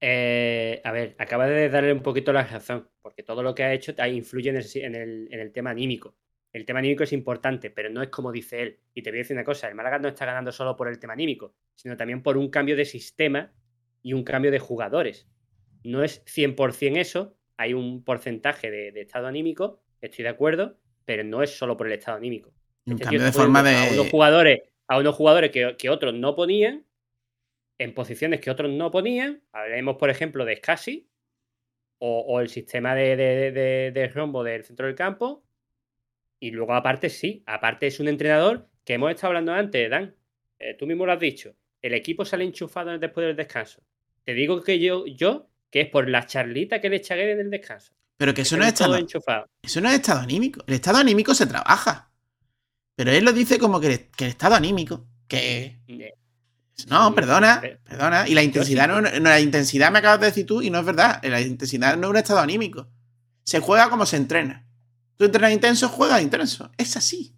Eh, a ver, acaba de darle un poquito la razón, porque todo lo que ha hecho influye en el, en el- en el tema anímico. El tema anímico es importante, pero no es como dice él. Y te voy a decir una cosa, el Málaga no está ganando solo por el tema anímico, sino también por un cambio de sistema y un cambio de jugadores. No es 100% eso, hay un porcentaje de, de estado anímico, estoy de acuerdo, pero no es solo por el estado anímico. Un Este cambio de forma poniendo A unos de. jugadores, a unos jugadores que, que otros no ponían, en posiciones que otros no ponían. Hablemos, por ejemplo, de Scassi o, o el sistema de, de, de- de rombo del centro del campo. Y luego, aparte, sí, aparte es un entrenador que hemos estado hablando antes, Dan. eh, tú mismo lo has dicho. El equipo sale enchufado después del descanso. Te digo que yo, yo que es por la charlita que le echa Guede en el descanso. Pero que eso no, es estado, enchufados. eso no es estado anímico. El estado anímico se trabaja. Pero él lo dice como que el, que el estado anímico. Que. No, Sí, perdona, pero- perdona. Y la intensidad no, no- la intensidad me acabas de decir tú y no es verdad. La intensidad no es un estado anímico. Se juega como se entrena. Tú entrenas intenso, juegas intenso. Es así.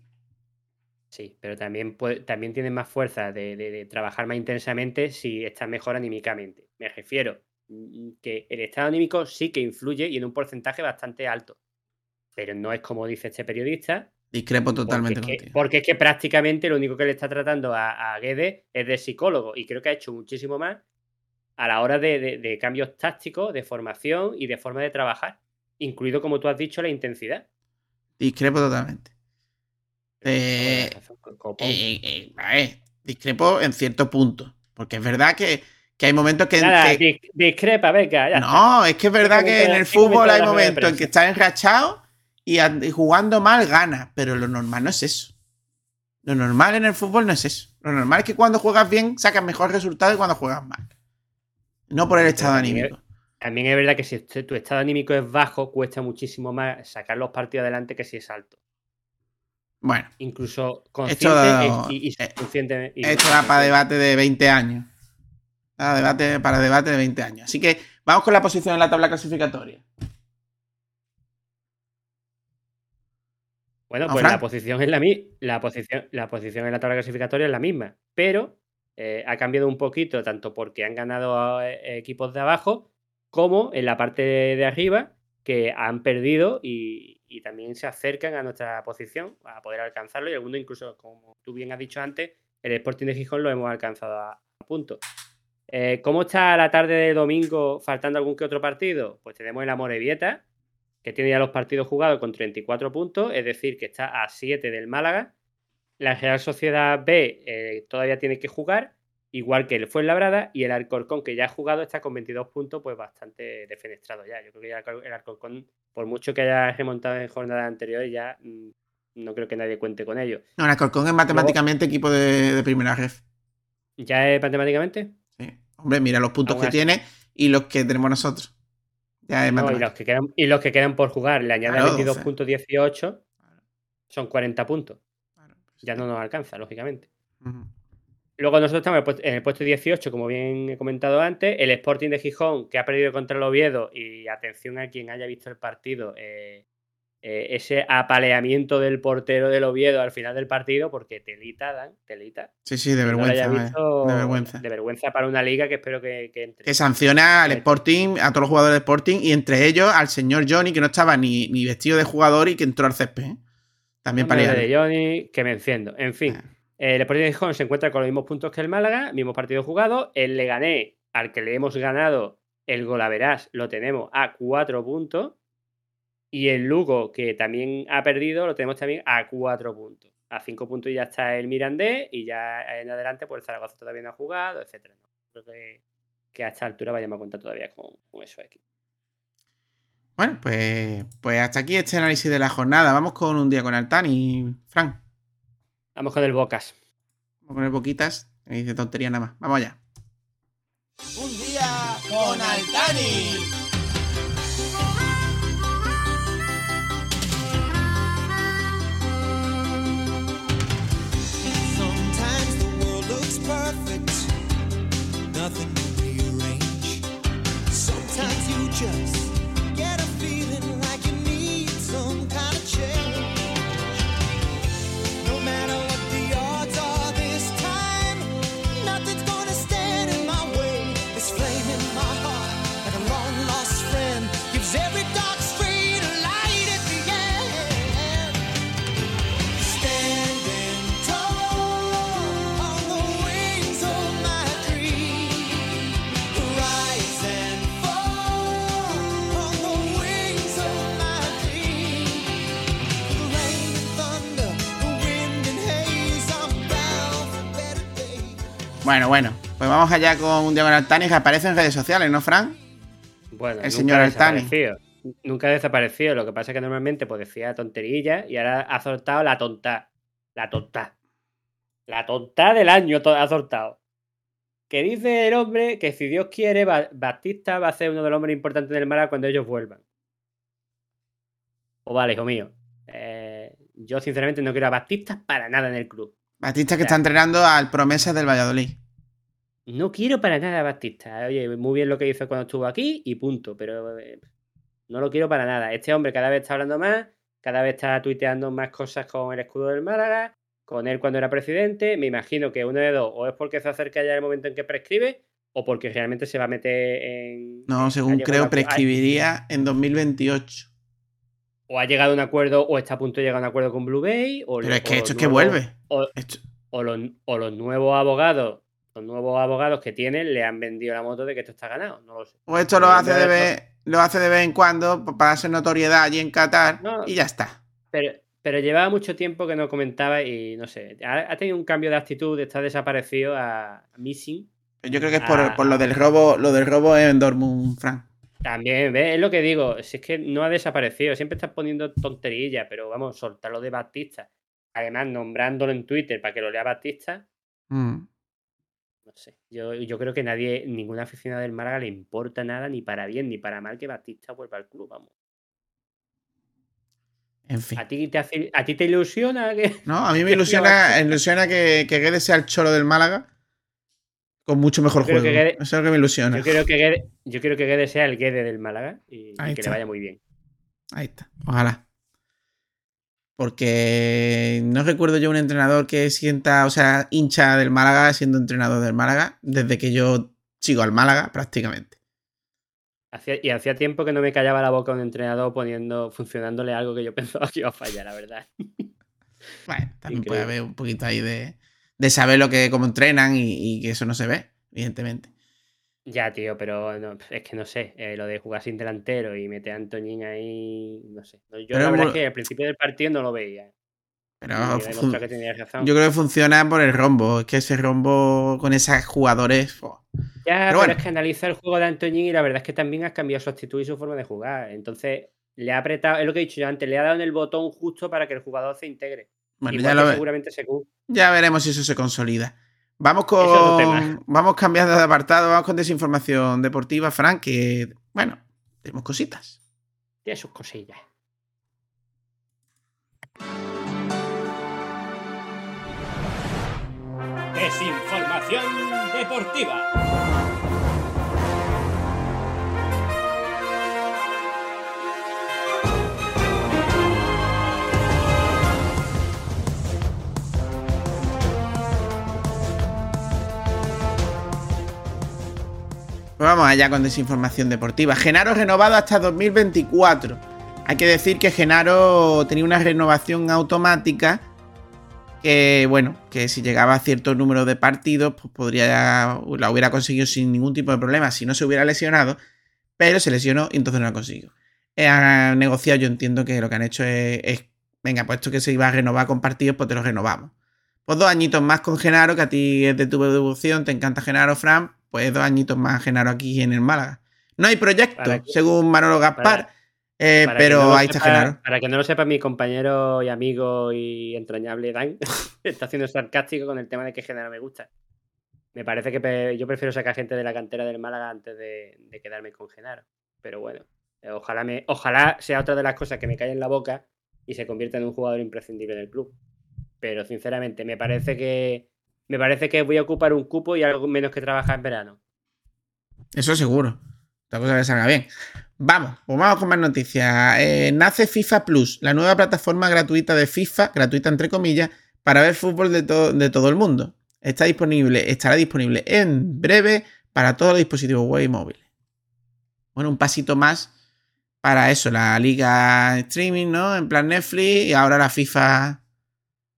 Sí, pero también, puede- también tienes más fuerza de, de- de trabajar más intensamente si estás mejor anímicamente. Me refiero que el estado anímico sí que influye y en un porcentaje bastante alto. Pero no es como dice este periodista, Discrepo totalmente porque, es que, contigo. porque es que prácticamente lo único que le está tratando a, a Guedes es de psicólogo y creo que ha hecho muchísimo más a la hora de, de- de cambios tácticos, de formación y de forma de trabajar, incluido, como tú has dicho, la intensidad. Discrepo totalmente. Eh, eh, eh, discrepo en cierto punto. Porque es verdad que, que hay momentos que. Nada, que- dis- discrepa, venga, ya está. no, es que es verdad que en el fútbol hay momentos en que estás enrachado y, an- y jugando mal gana. Pero lo normal no es eso. Lo normal en el fútbol no es eso. Lo normal es que cuando juegas bien sacas mejor resultado que cuando juegas mal. No por el estado también anímico. También es verdad que si tu estado anímico es bajo, cuesta muchísimo más sacar los partidos adelante que si es alto. Bueno, Incluso consciente da- y, y- eh, y- esto da para debate de 20 años. Da debate, para debate de 20 años. Así que vamos con la posición en la tabla clasificatoria. Bueno, ¿No, pues la posición es la, la posición, la posición en la tabla clasificatoria es la misma, pero eh, ha cambiado un poquito, tanto porque han ganado eh, equipos de abajo, como en la parte de arriba, que han perdido y, y también se acercan a nuestra posición a poder alcanzarlo. Y algunos, incluso, como tú bien has dicho antes, el Sporting de Gijón lo hemos alcanzado a, a punto. Eh, ¿Cómo está la tarde de domingo, faltando algún que otro partido? Pues tenemos el Amorebieta, que tiene ya los partidos jugados con 34 puntos, es decir, que está a 7 del Málaga. La Real Sociedad B eh, todavía tiene que jugar, igual que el Fuenlabrada, y el Alcorcón, que ya ha jugado, está con 22 puntos, pues bastante defenestrado ya. Yo creo que ya el Alcor- el Alcorcón, por mucho que haya remontado en jornadas anteriores, ya mm, no creo que nadie cuente con ello. No, el Alcorcón es matemáticamente equipo de, de primera ref. ¿Ya es matemáticamente? Hombre, mira los puntos que así. tiene y los que tenemos nosotros. Ya es No, y, los que quedan, y los que quedan por jugar, le añaden Claro, 22 12. puntos 18, son 40 puntos. Pues Ya no nos alcanza, lógicamente. Luego nosotros estamos en el puest- en el puesto 18, como bien he comentado antes, el Sporting de Gijón, que ha perdido contra el Oviedo, y atención a quien haya visto el partido, eh, eh, ese apaleamiento del portero del Oviedo al final del partido, porque telita, Dan, telita. Sí, sí, de no vergüenza. visto, De vergüenza. De vergüenza para una liga que espero que, que entre. Que sanciona al Eh. Sporting, a todos los jugadores del Sporting y entre ellos al señor Johnny, que no estaba ni, ni vestido de jugador y que entró al césped. ¿eh? También para de Johnny, que me enciendo. En fin, Eh. el Sporting de Gijón se encuentra con los mismos puntos que el Málaga, mismo partido jugado. El Leganés, al que le hemos ganado el golaveras, lo tenemos a cuatro puntos. Y el Lugo, que también ha perdido, lo tenemos también a cuatro puntos. A cinco puntos ya está el Mirandés y ya en adelante, pues el Zaragoza todavía no ha jugado, etcétera. Creo que, que a esta altura vayamos a contar todavía con, con esos equipos. Bueno, pues, pues hasta aquí este análisis de la jornada. Vamos con un día con Altani, Frank. Vamos con el Bocas. Vamos a poner poquitas. Me dice tontería nada más. Vamos allá. Un día con Altani. Nothing rearrange. Sometimes you just Bueno, bueno. Pues vamos allá con un con Altani que aparece en redes sociales, ¿no, Frank? Bueno, El señor Altani. Nunca ha desaparecido. Lo que pasa es que normalmente pues, decía tonterillas y ahora ha soltado la tonta. La tonta. La tonta del año ha soltado. Que dice el hombre que si Dios quiere, Ba- Batista va a ser uno de los hombres importantes del Málaga cuando ellos vuelvan. O vale, hijo mío. Eh, yo sinceramente no quiero a Batista para nada en el club. Batista que está entrenando al Promesas del Valladolid. No quiero para nada a Batista. Oye, muy bien lo que hizo cuando estuvo aquí y punto. Pero eh, no lo quiero para nada. Este hombre cada vez está hablando más, cada vez está tuiteando más cosas con el escudo del Málaga, con él cuando era presidente. Me imagino que uno de dos, o es porque se acerca ya el momento en que prescribe, o porque realmente se va a meter en. No, según creo, prescribiría en 2028. O ha llegado a un acuerdo, o está a punto de llegar a un acuerdo con Blue Bay. O Pero es que esto es que vuelve. O, o los, o los nuevos abogados, los nuevos abogados que tienen, le han vendido la moto de que esto está ganado. No lo sé. O esto lo hace de vez lo hace de vez en cuando para hacer notoriedad allí en Qatar No. y ya está. Pero, pero llevaba mucho tiempo que no comentaba y no sé. Ha, ha tenido un cambio de actitud, está desaparecido a, a Missing. Yo creo que es por, por lo del robo, lo del robo en Dortmund, Frank. También, ¿ves? Es lo que digo. Si es que no ha desaparecido. Siempre estás poniendo tonterillas, pero vamos, soltarlo de Batista. Además, nombrándolo en Twitter para que lo lea Batista. Mm. No sé. Yo, yo creo que nadie, ninguna aficionada del Málaga le importa nada, ni para bien ni para mal, que Batista vuelva al club, vamos. En fin. ¿A ti te, hace- a ti te ilusiona que.? No, a mí me (laughs) ilusiona, ilusiona que, que Guedes sea el cholo del Málaga con mucho mejor juego. Guedes- Eso es lo que me ilusiona. Yo quiero que Guede, yo quiero que Guede sea el Guede del Málaga y, que está. le vaya muy bien. Ahí está. Ojalá. Porque no recuerdo yo un entrenador que sienta, o sea, hincha del Málaga siendo entrenador del Málaga desde que yo sigo al Málaga prácticamente. Hacía- y hacía tiempo que no me callaba la boca un entrenador poniendo, funcionándole algo que yo (laughs) pensaba que iba a fallar, la verdad. Bueno, también puede haber un poquito ahí de, de saber lo que, cómo entrenan y, y que eso no se ve, evidentemente. Ya, tío, pero no, es que no sé, eh, lo de jugar sin delantero y meter a Antoñín ahí, no sé. Yo Pero la verdad es que al principio del partido no lo veía. Pero que razón. yo creo que funciona por el rombo. Es que ese rombo con esos jugadores. Ya, Pero pero, bueno. es que analiza el juego de Antoñín y la verdad es que también ha cambiado su actitud y su forma de jugar. Entonces, le ha apretado, es lo que he dicho yo antes, le ha dado en el botón justo para que el jugador se integre. Bueno, Igual ya lo seguramente Secu. Ya veremos si eso se consolida. Vamos con. Vamos cambiando de apartado, vamos con desinformación deportiva, Frank, que, bueno, tenemos cositas. Tiene sus cosillas. Desinformación deportiva. Pues vamos allá con desinformación deportiva. Genaro renovado hasta 2024. Hay que decir que Genaro tenía una renovación automática que, bueno, que si llegaba a cierto número de partidos, pues podría, la hubiera conseguido sin ningún tipo de problema si no se hubiera lesionado, pero se lesionó y entonces no la consiguió. Eh, Han negociado, yo entiendo que lo que han hecho es, es, venga, puesto que se iba a renovar con partidos, pues te lo renovamos. Pues dos añitos más con Genaro, que a ti es de tu devoción, te encanta Genaro, Fran, pues dos añitos más Genaro aquí en el Málaga. No hay proyecto, que- según Manolo Gaspar, para- eh, Para pero no ahí está Genaro. Para que no lo sepa mi compañero y amigo y entrañable Dan, (laughs) está siendo sarcástico con el tema de que Genaro me gusta. Me parece que yo prefiero sacar gente de la cantera del Málaga antes de, de quedarme con Genaro. Pero bueno, eh, ojalá, me, ojalá sea otra de las cosas que me cae en la boca y se convierta en un jugador imprescindible del club. Pero sinceramente, me parece que me parece que voy a ocupar un cupo y algo menos que trabajar en verano. Eso seguro. Otra cosa que salga bien. Vamos, pues vamos con más noticias. Eh, nace FIFA Plus, la nueva plataforma gratuita de FIFA, gratuita entre comillas, para ver fútbol de, to- de todo el mundo. Está disponible, estará disponible en breve para todos los dispositivos web y móviles. Bueno, un pasito más para eso, la liga streaming, ¿no? En plan Netflix y ahora la FIFA.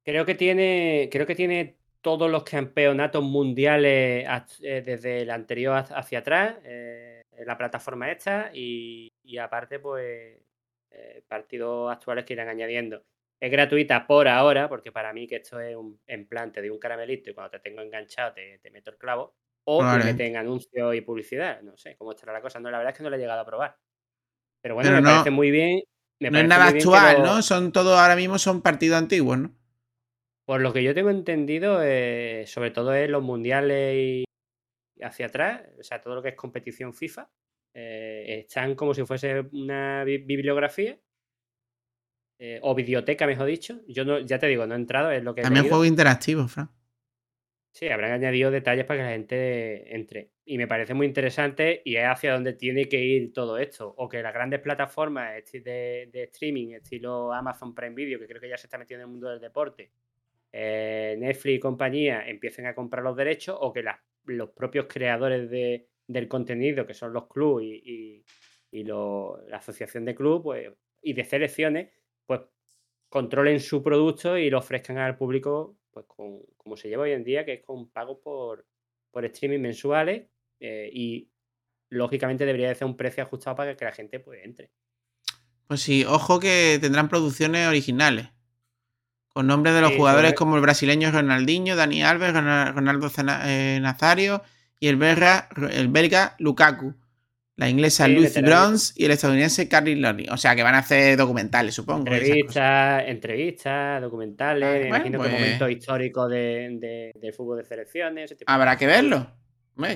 Creo que tiene, creo que tiene todos los campeonatos mundiales eh, desde el anterior hacia atrás, eh, en la plataforma esta, y, y aparte, pues, eh, partidos actuales que irán añadiendo. Es gratuita por ahora, porque para mí que esto es un implante de un caramelito y cuando te tengo enganchado te, te meto el clavo, o Vale. te meten anuncios y publicidad. No sé cómo estará la cosa. No, la verdad es que no la he llegado a probar. Pero bueno, Pero me no- parece muy bien. me No es nada que actual, lo- ¿no? Son todos ahora mismo son partidos antiguos, ¿no? Por lo que yo tengo entendido, eh, sobre todo en los mundiales y hacia atrás, o sea, todo lo que es competición FIFA, eh, están como si fuese una bi- bibliografía eh, o biblioteca, mejor dicho. Yo no, ya te digo, no he entrado, es lo que También juego interactivo, Fran. Sí, habrán añadido detalles para que la gente entre. Y me parece muy interesante y es hacia donde tiene que ir todo esto. O que las grandes plataformas de streaming, estilo Amazon Prime Video, que creo que ya se está metiendo en el mundo del deporte, eh, Netflix y compañía empiecen a comprar los derechos o que los propios creadores de- del contenido, que son los clubes y, la asociación de clubes pues, y de selecciones, pues controlen su producto y lo ofrezcan al público pues como se lleva hoy en día, que es con pagos por, por streaming mensuales eh, y lógicamente debería de ser un precio ajustado para que la gente pues entre. Pues sí, ojo que tendrán producciones originales. Con nombres de los Sí, jugadores como el brasileño Ronaldinho, Dani Alves, Ronal- Ronaldo eh, Nazario y el belga, el belga Lukaku. La inglesa Sí, Lucy. Bronze y el estadounidense Carly Loney. O sea que van a hacer documentales, supongo. Entrevistas, entrevistas, documentales, me que pues- momentos históricos de, de- del fútbol de selecciones. de Habrá que verlo.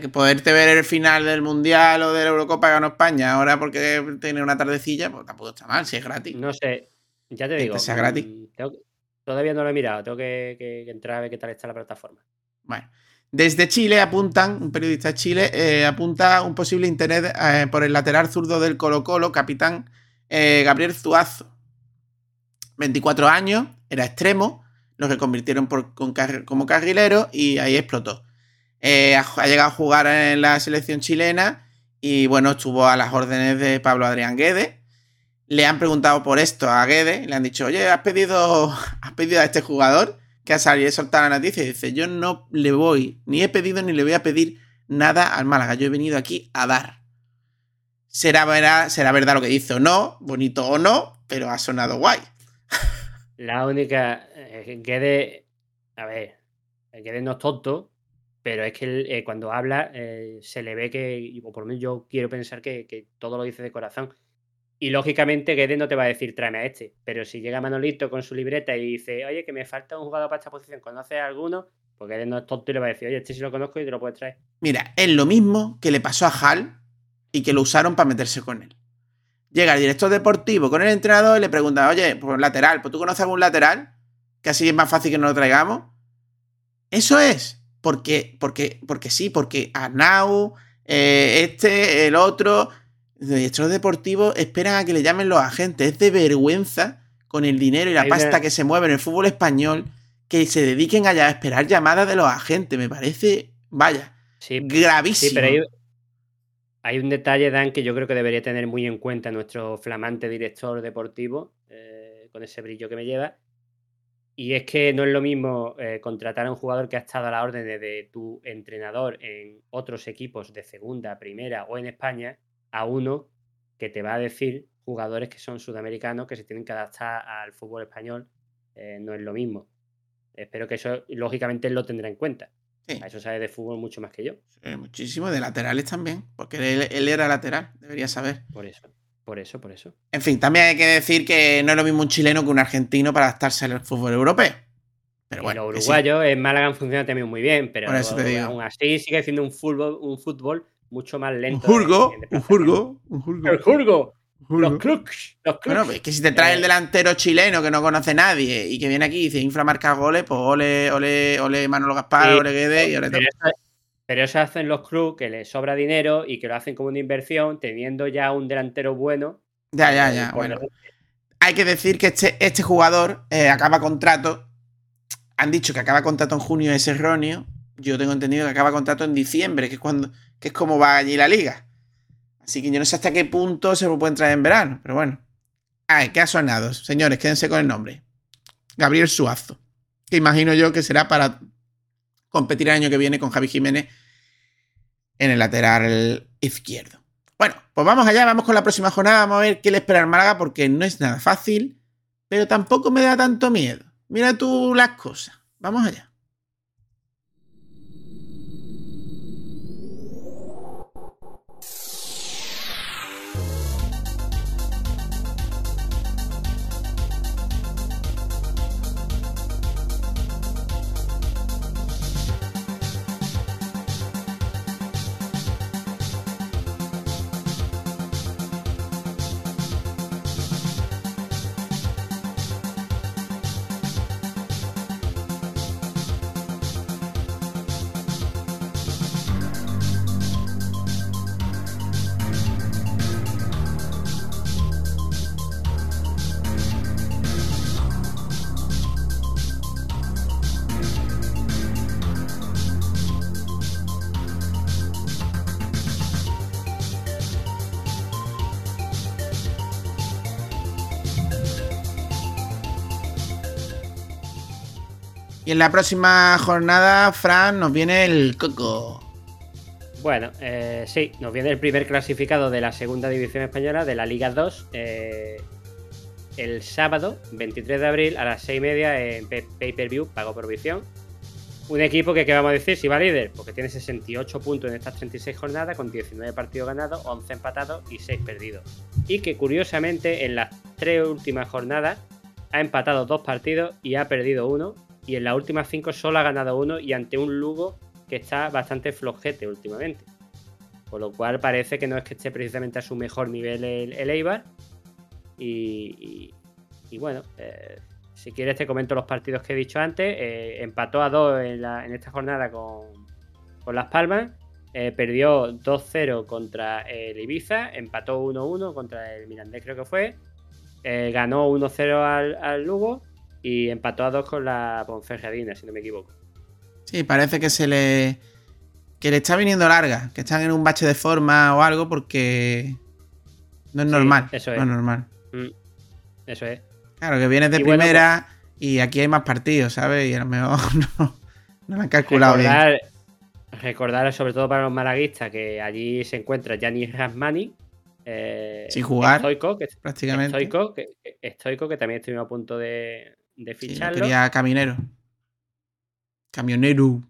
Que poderte ver el final del Mundial o de la Eurocopa que ganó España ahora porque tiene una tardecilla, pues tampoco está mal, si es gratis. No sé, ya te Mientras digo. sea gratis. mm, tengo que- todavía no lo he mirado, tengo que, que- que entrar a ver qué tal está la plataforma. Bueno, desde Chile apuntan, un periodista de Chile eh, apunta un posible interés eh, por el lateral zurdo del Colo Colo, capitán eh, Gabriel Zuazo. 24 años, era extremo, lo reconvirtieron por- con como carrilero y ahí explotó. Ha, ha llegado a jugar en la selección chilena y bueno, estuvo a las órdenes de Pablo Adrián Guedes. Le han preguntado por esto a Guedes y le han dicho, oye, ¿has pedido, (laughs) has pedido a este jugador que ha salido y soltar la noticia? Y dice, yo no le voy, ni he pedido ni le voy a pedir nada al Málaga. Yo he venido aquí a dar. Será, verá- será verdad lo que dice o no, bonito o no, pero ha sonado guay. (laughs) La única. Eh, Guede. A ver. Guede no es tonto, pero es que eh, cuando habla eh, se le ve que. O por menos yo quiero pensar que todo lo dice de corazón. Y lógicamente Guede no te va a decir tráeme a este. Pero si llega Manolito con su libreta y dice, oye, que me falta un jugador para esta posición, ¿conoces a alguno? Pues Guede no es tonto y le va a decir, oye, este sí lo conozco y te lo puedes traer. Mira, es lo mismo que le pasó a Hal y que lo usaron para meterse con él. Llega el director deportivo con el entrenador y le pregunta, oye, pues lateral, pues tú conoces algún lateral, que así es más fácil que no lo traigamos. Eso es, porque, porque, porque sí, porque Arnau, eh, este, el otro, los directores deportivos esperan a que le llamen los agentes. Es de vergüenza con el dinero y la pasta que se mueve en el fútbol español que se dediquen a esperar llamadas de los agentes. Me parece, vaya, Sí, gravísimo. Sí, pero hay, hay un detalle, Dan, que yo creo que debería tener muy en cuenta nuestro flamante director deportivo, eh, con ese brillo que me lleva. Y es que no es lo mismo eh, contratar a un jugador que ha estado a la orden de, de tu entrenador en otros equipos de segunda, primera o en España, a uno que te va a decir jugadores que son sudamericanos que se tienen que adaptar al fútbol español. eh, no es lo mismo. Espero que eso, lógicamente, él lo tendrá en cuenta. Sí. A eso sabe de fútbol mucho más que yo. Muchísimo, de laterales también, porque él, él era lateral, debería saber. Por eso, por eso, por eso. En fin, también hay que decir que no es lo mismo un chileno que un argentino para adaptarse al fútbol europeo. Pero bueno, los que sí. uruguayos en Málaga han funcionado también muy bien, pero aún así sigue siendo un fútbol, un fútbol mucho más un lento. jurgo, en- en un jurgo, un jurgo. El jurgo, un los jurgo. clucks, los clucks. Bueno, pues es que si te trae el Eh, delantero chileno que no conoce nadie y que viene aquí y dice infla marca goles, pues ole, ole, ole Manolo Gaspar, Sí, ole Guedes y ole pero, eso, pero eso hacen los clubs que les sobra dinero y que lo hacen como una inversión, teniendo ya un delantero bueno. Ya, ya, eh, ya. por Bueno, hay que decir que este, este jugador eh, acaba contrato. Han dicho que acaba contrato en junio, es erróneo. Yo tengo entendido que acaba contrato en diciembre, que es cuando, que es como va allí la liga. Así que yo no sé hasta qué punto se lo pueden traer en verano, pero bueno. Ay, ¿qué ha sonado? Señores, quédense con el nombre. Gabriel Suazo. Que imagino yo que será para competir el año que viene con Javi Jiménez en el lateral izquierdo. Bueno, pues vamos allá, vamos con la próxima jornada, vamos a ver qué le espera al Málaga, porque no es nada fácil, pero tampoco me da tanto miedo. Mira tú las cosas. Vamos allá. En la próxima jornada, Fran, nos viene el Coco. Bueno, eh, sí, nos viene el primer clasificado de la segunda división española de la Liga 2. eh, el sábado, 23 de abril, a las 6 y media en pe- pay-per-view, pago por visión. Un equipo que, ¿qué vamos a decir? Si va líder, porque tiene 68 puntos en estas 36 jornadas, con 19 partidos ganados, 11 empatados y 6 perdidos. Y que curiosamente en las tres últimas jornadas ha empatado dos partidos y ha perdido uno. Y en las últimas cinco solo ha ganado uno y ante un Lugo que está bastante flojete últimamente. Por lo cual parece que no es que esté precisamente a su mejor nivel el, Eibar. Y, bueno, eh, si quieres te comento los partidos que he dicho antes. Eh, empató a 2 en, esta jornada con, con Las Palmas. Eh, perdió 2-0 contra el Ibiza. Empató 1-1 contra el Mirandés creo que fue. Ganó 1-0 al, al Lugo. Y empató a 2 con la Ponferradina, si no me equivoco. Sí, parece que se le. que le está viniendo larga, que están en un bache de forma o algo porque. No es Sí, normal. eso no es. es normal. Mm, Eso es. Claro, que vienes de Y bueno, pues primera y aquí hay más partidos, ¿sabes? Y a lo mejor (laughs) no, no lo han calculado bien. recordar, sobre todo para los malaguistas, que allí se encuentra Gianni Rasmani. eh, Sin jugar, Stoico, que, prácticamente. Stoico, que, que- Stoico, que también estuvimos a punto de, de Sí, yo ficharlo. quería caminero. Camionero.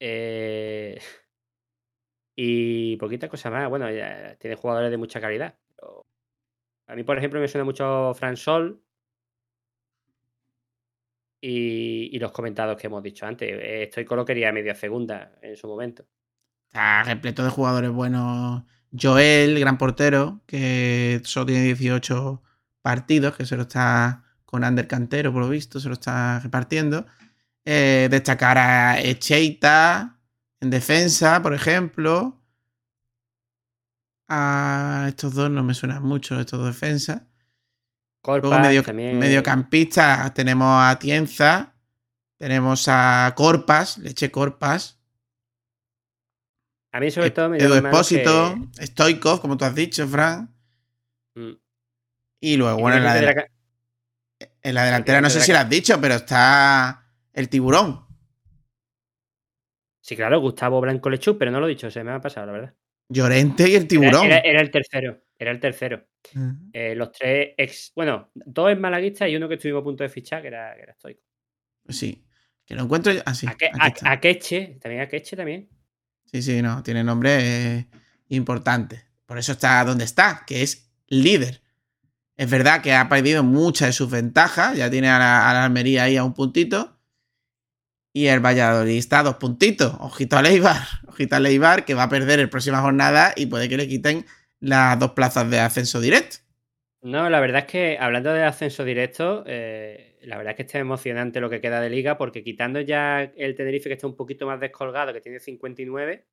Eh, (laughs) y poquita cosa más. Bueno, ya tiene jugadores de mucha calidad. a mí, por ejemplo, me suena mucho Fran Sol. Y, y los comentados que hemos dicho antes. Eh, Stoico lo quería media segunda en su momento. Está repleto de jugadores buenos. Joel, gran portero, que solo tiene 18 partidos, que se lo está con Ander Cantero, por lo visto, se lo está repartiendo. Eh, destacar a Echeita en defensa, por ejemplo. A estos dos no me suenan mucho, estos dos defensas. Luego Corpas medio, también. mediocampistas tenemos a Tienza, tenemos a Corpas, Leche Corpas, A mí, sobre todo, me Edu Espósito, Stoikov, como tú has dicho, Fran. que- Mm. Y luego, bueno, en la, de la en la delantera no sé si lo has dicho, pero está el tiburón. Sí, claro, Gustavo Blanco Lechú, pero no lo he dicho, se me ha pasado, la verdad. Llorente y el tiburón. era- era el tercero, era el tercero. Mm. Eh, los tres ex. Bueno, dos en malaguistas y uno que estuvimos a punto de fichar, que era, que era Stoico. Pues sí. Que lo encuentro. Ah, sí. A- Akeche, también Akeche también. Sí, sí, no. Tiene nombre eh, importante. Por eso está donde está, que es líder. Es verdad que ha perdido muchas de sus ventajas. Ya tiene a la, Almería ahí a un puntito. Y el Valladolid está a dos puntitos. Ojito a Leibar. Ojito a Leibar, que va a perder el próxima jornada y puede que le quiten las dos plazas de ascenso directo. No, la verdad es que hablando de ascenso directo, eh, la verdad es que está emocionante lo que queda de liga, porque quitando ya el Tenerife que está un poquito más descolgado, que tiene 59,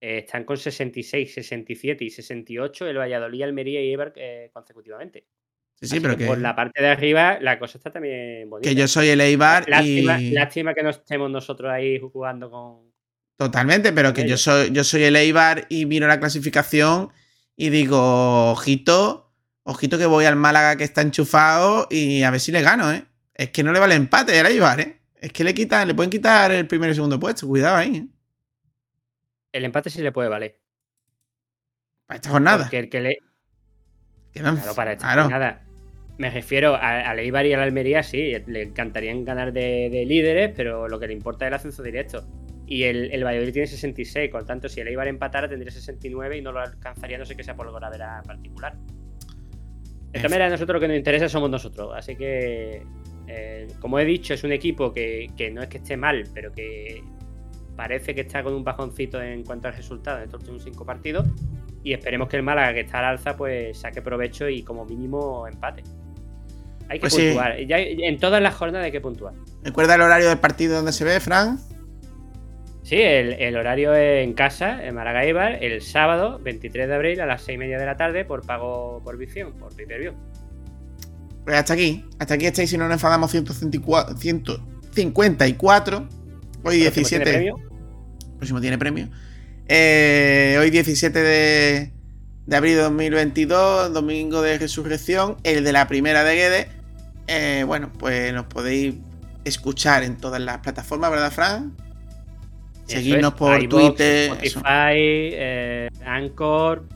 eh, están con 66, 67 y 68 el Valladolid, Almería y Eibar eh, consecutivamente. Sí, sí, Así pero que que, por la parte de arriba la cosa está también bonita. que yo soy el Eibar lástima, y... lástima que no estemos nosotros ahí jugando con... Totalmente, pero que yo soy, yo soy el Eibar y miro la clasificación y digo, ojito, ojito que voy al Málaga que está enchufado y a ver si le gano, ¿eh? Es que no le vale empate al Eibar, ¿eh? Es que le quitan, le pueden quitar el primero y segundo puesto, cuidado ahí, ¿eh? El empate sí le puede valer. Para esta jornada. Porque el que le... Claro, para esta claro. jornada. Me refiero al Eibar y a la Almería, sí, le encantarían ganar de, de líderes, pero lo que le importa es el ascenso directo. Y el, el Valladolid tiene 66, por tanto, si el Eibar empatara tendría 69 y no lo alcanzaría, no sé qué sea por gravera particular. De todas maneras, nosotros lo que nos interesa somos nosotros, así que, eh, como he dicho, es un equipo que, que no es que esté mal, pero que parece que está con un bajoncito en cuanto al resultado en estos últimos cinco partidos. Y esperemos que el Málaga, que está al alza, pues saque provecho y como mínimo empate. Hay que Pues sí. puntuar. Ya, en todas las jornadas hay que puntuar. ¿Recuerda el horario del partido donde se ve, Fran? Sí, el, el horario es en casa, en Málaga Eibar, el sábado 23 de abril a las 6 y media de la tarde por pago por visión, por pay-per-view. Pues hasta aquí. Hasta aquí estáis si no nos enfadamos 154. 154. Hoy Próximo 17. tiene premio. próximo tiene premio. Eh, hoy 17 de, de abril de 2022, domingo de resurrección, el de la primera de Guedes. Eh, bueno, pues nos podéis escuchar en todas las plataformas, ¿verdad, Fran? Seguirnos es, por Twitter. Spotify, eh, Anchor.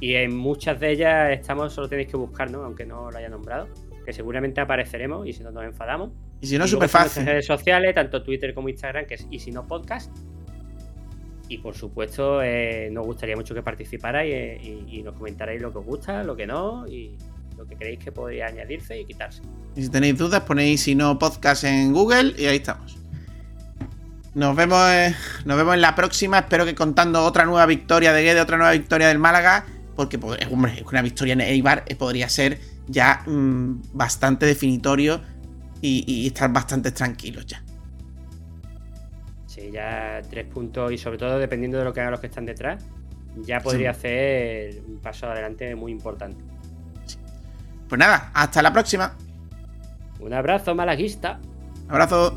Y en muchas de ellas estamos, solo tenéis que buscarnos, aunque no lo haya nombrado. Que seguramente apareceremos y si no nos enfadamos. Y si no, súper fácil. nuestras redes sociales, tanto Twitter como Instagram, que es y si no podcast. Y por supuesto, eh, nos gustaría mucho que participarais eh, y, y nos comentarais lo que os gusta, lo que no, y lo que creéis que podría añadirse y quitarse. Y si tenéis dudas, ponéis si no podcast en Google y ahí estamos. Nos vemos, eh, nos vemos en la próxima. Espero que contando otra nueva victoria de Guede, otra nueva victoria del Málaga. Porque, pues, hombre, una victoria en Eibar podría ser ya mm, bastante definitorio y, y estar bastante tranquilos ya. Sí, ya tres puntos y sobre todo dependiendo de lo que hagan los que están detrás, ya podría hacer un paso adelante muy importante. Pues nada, hasta la próxima. Un abrazo, malaguista. Abrazo.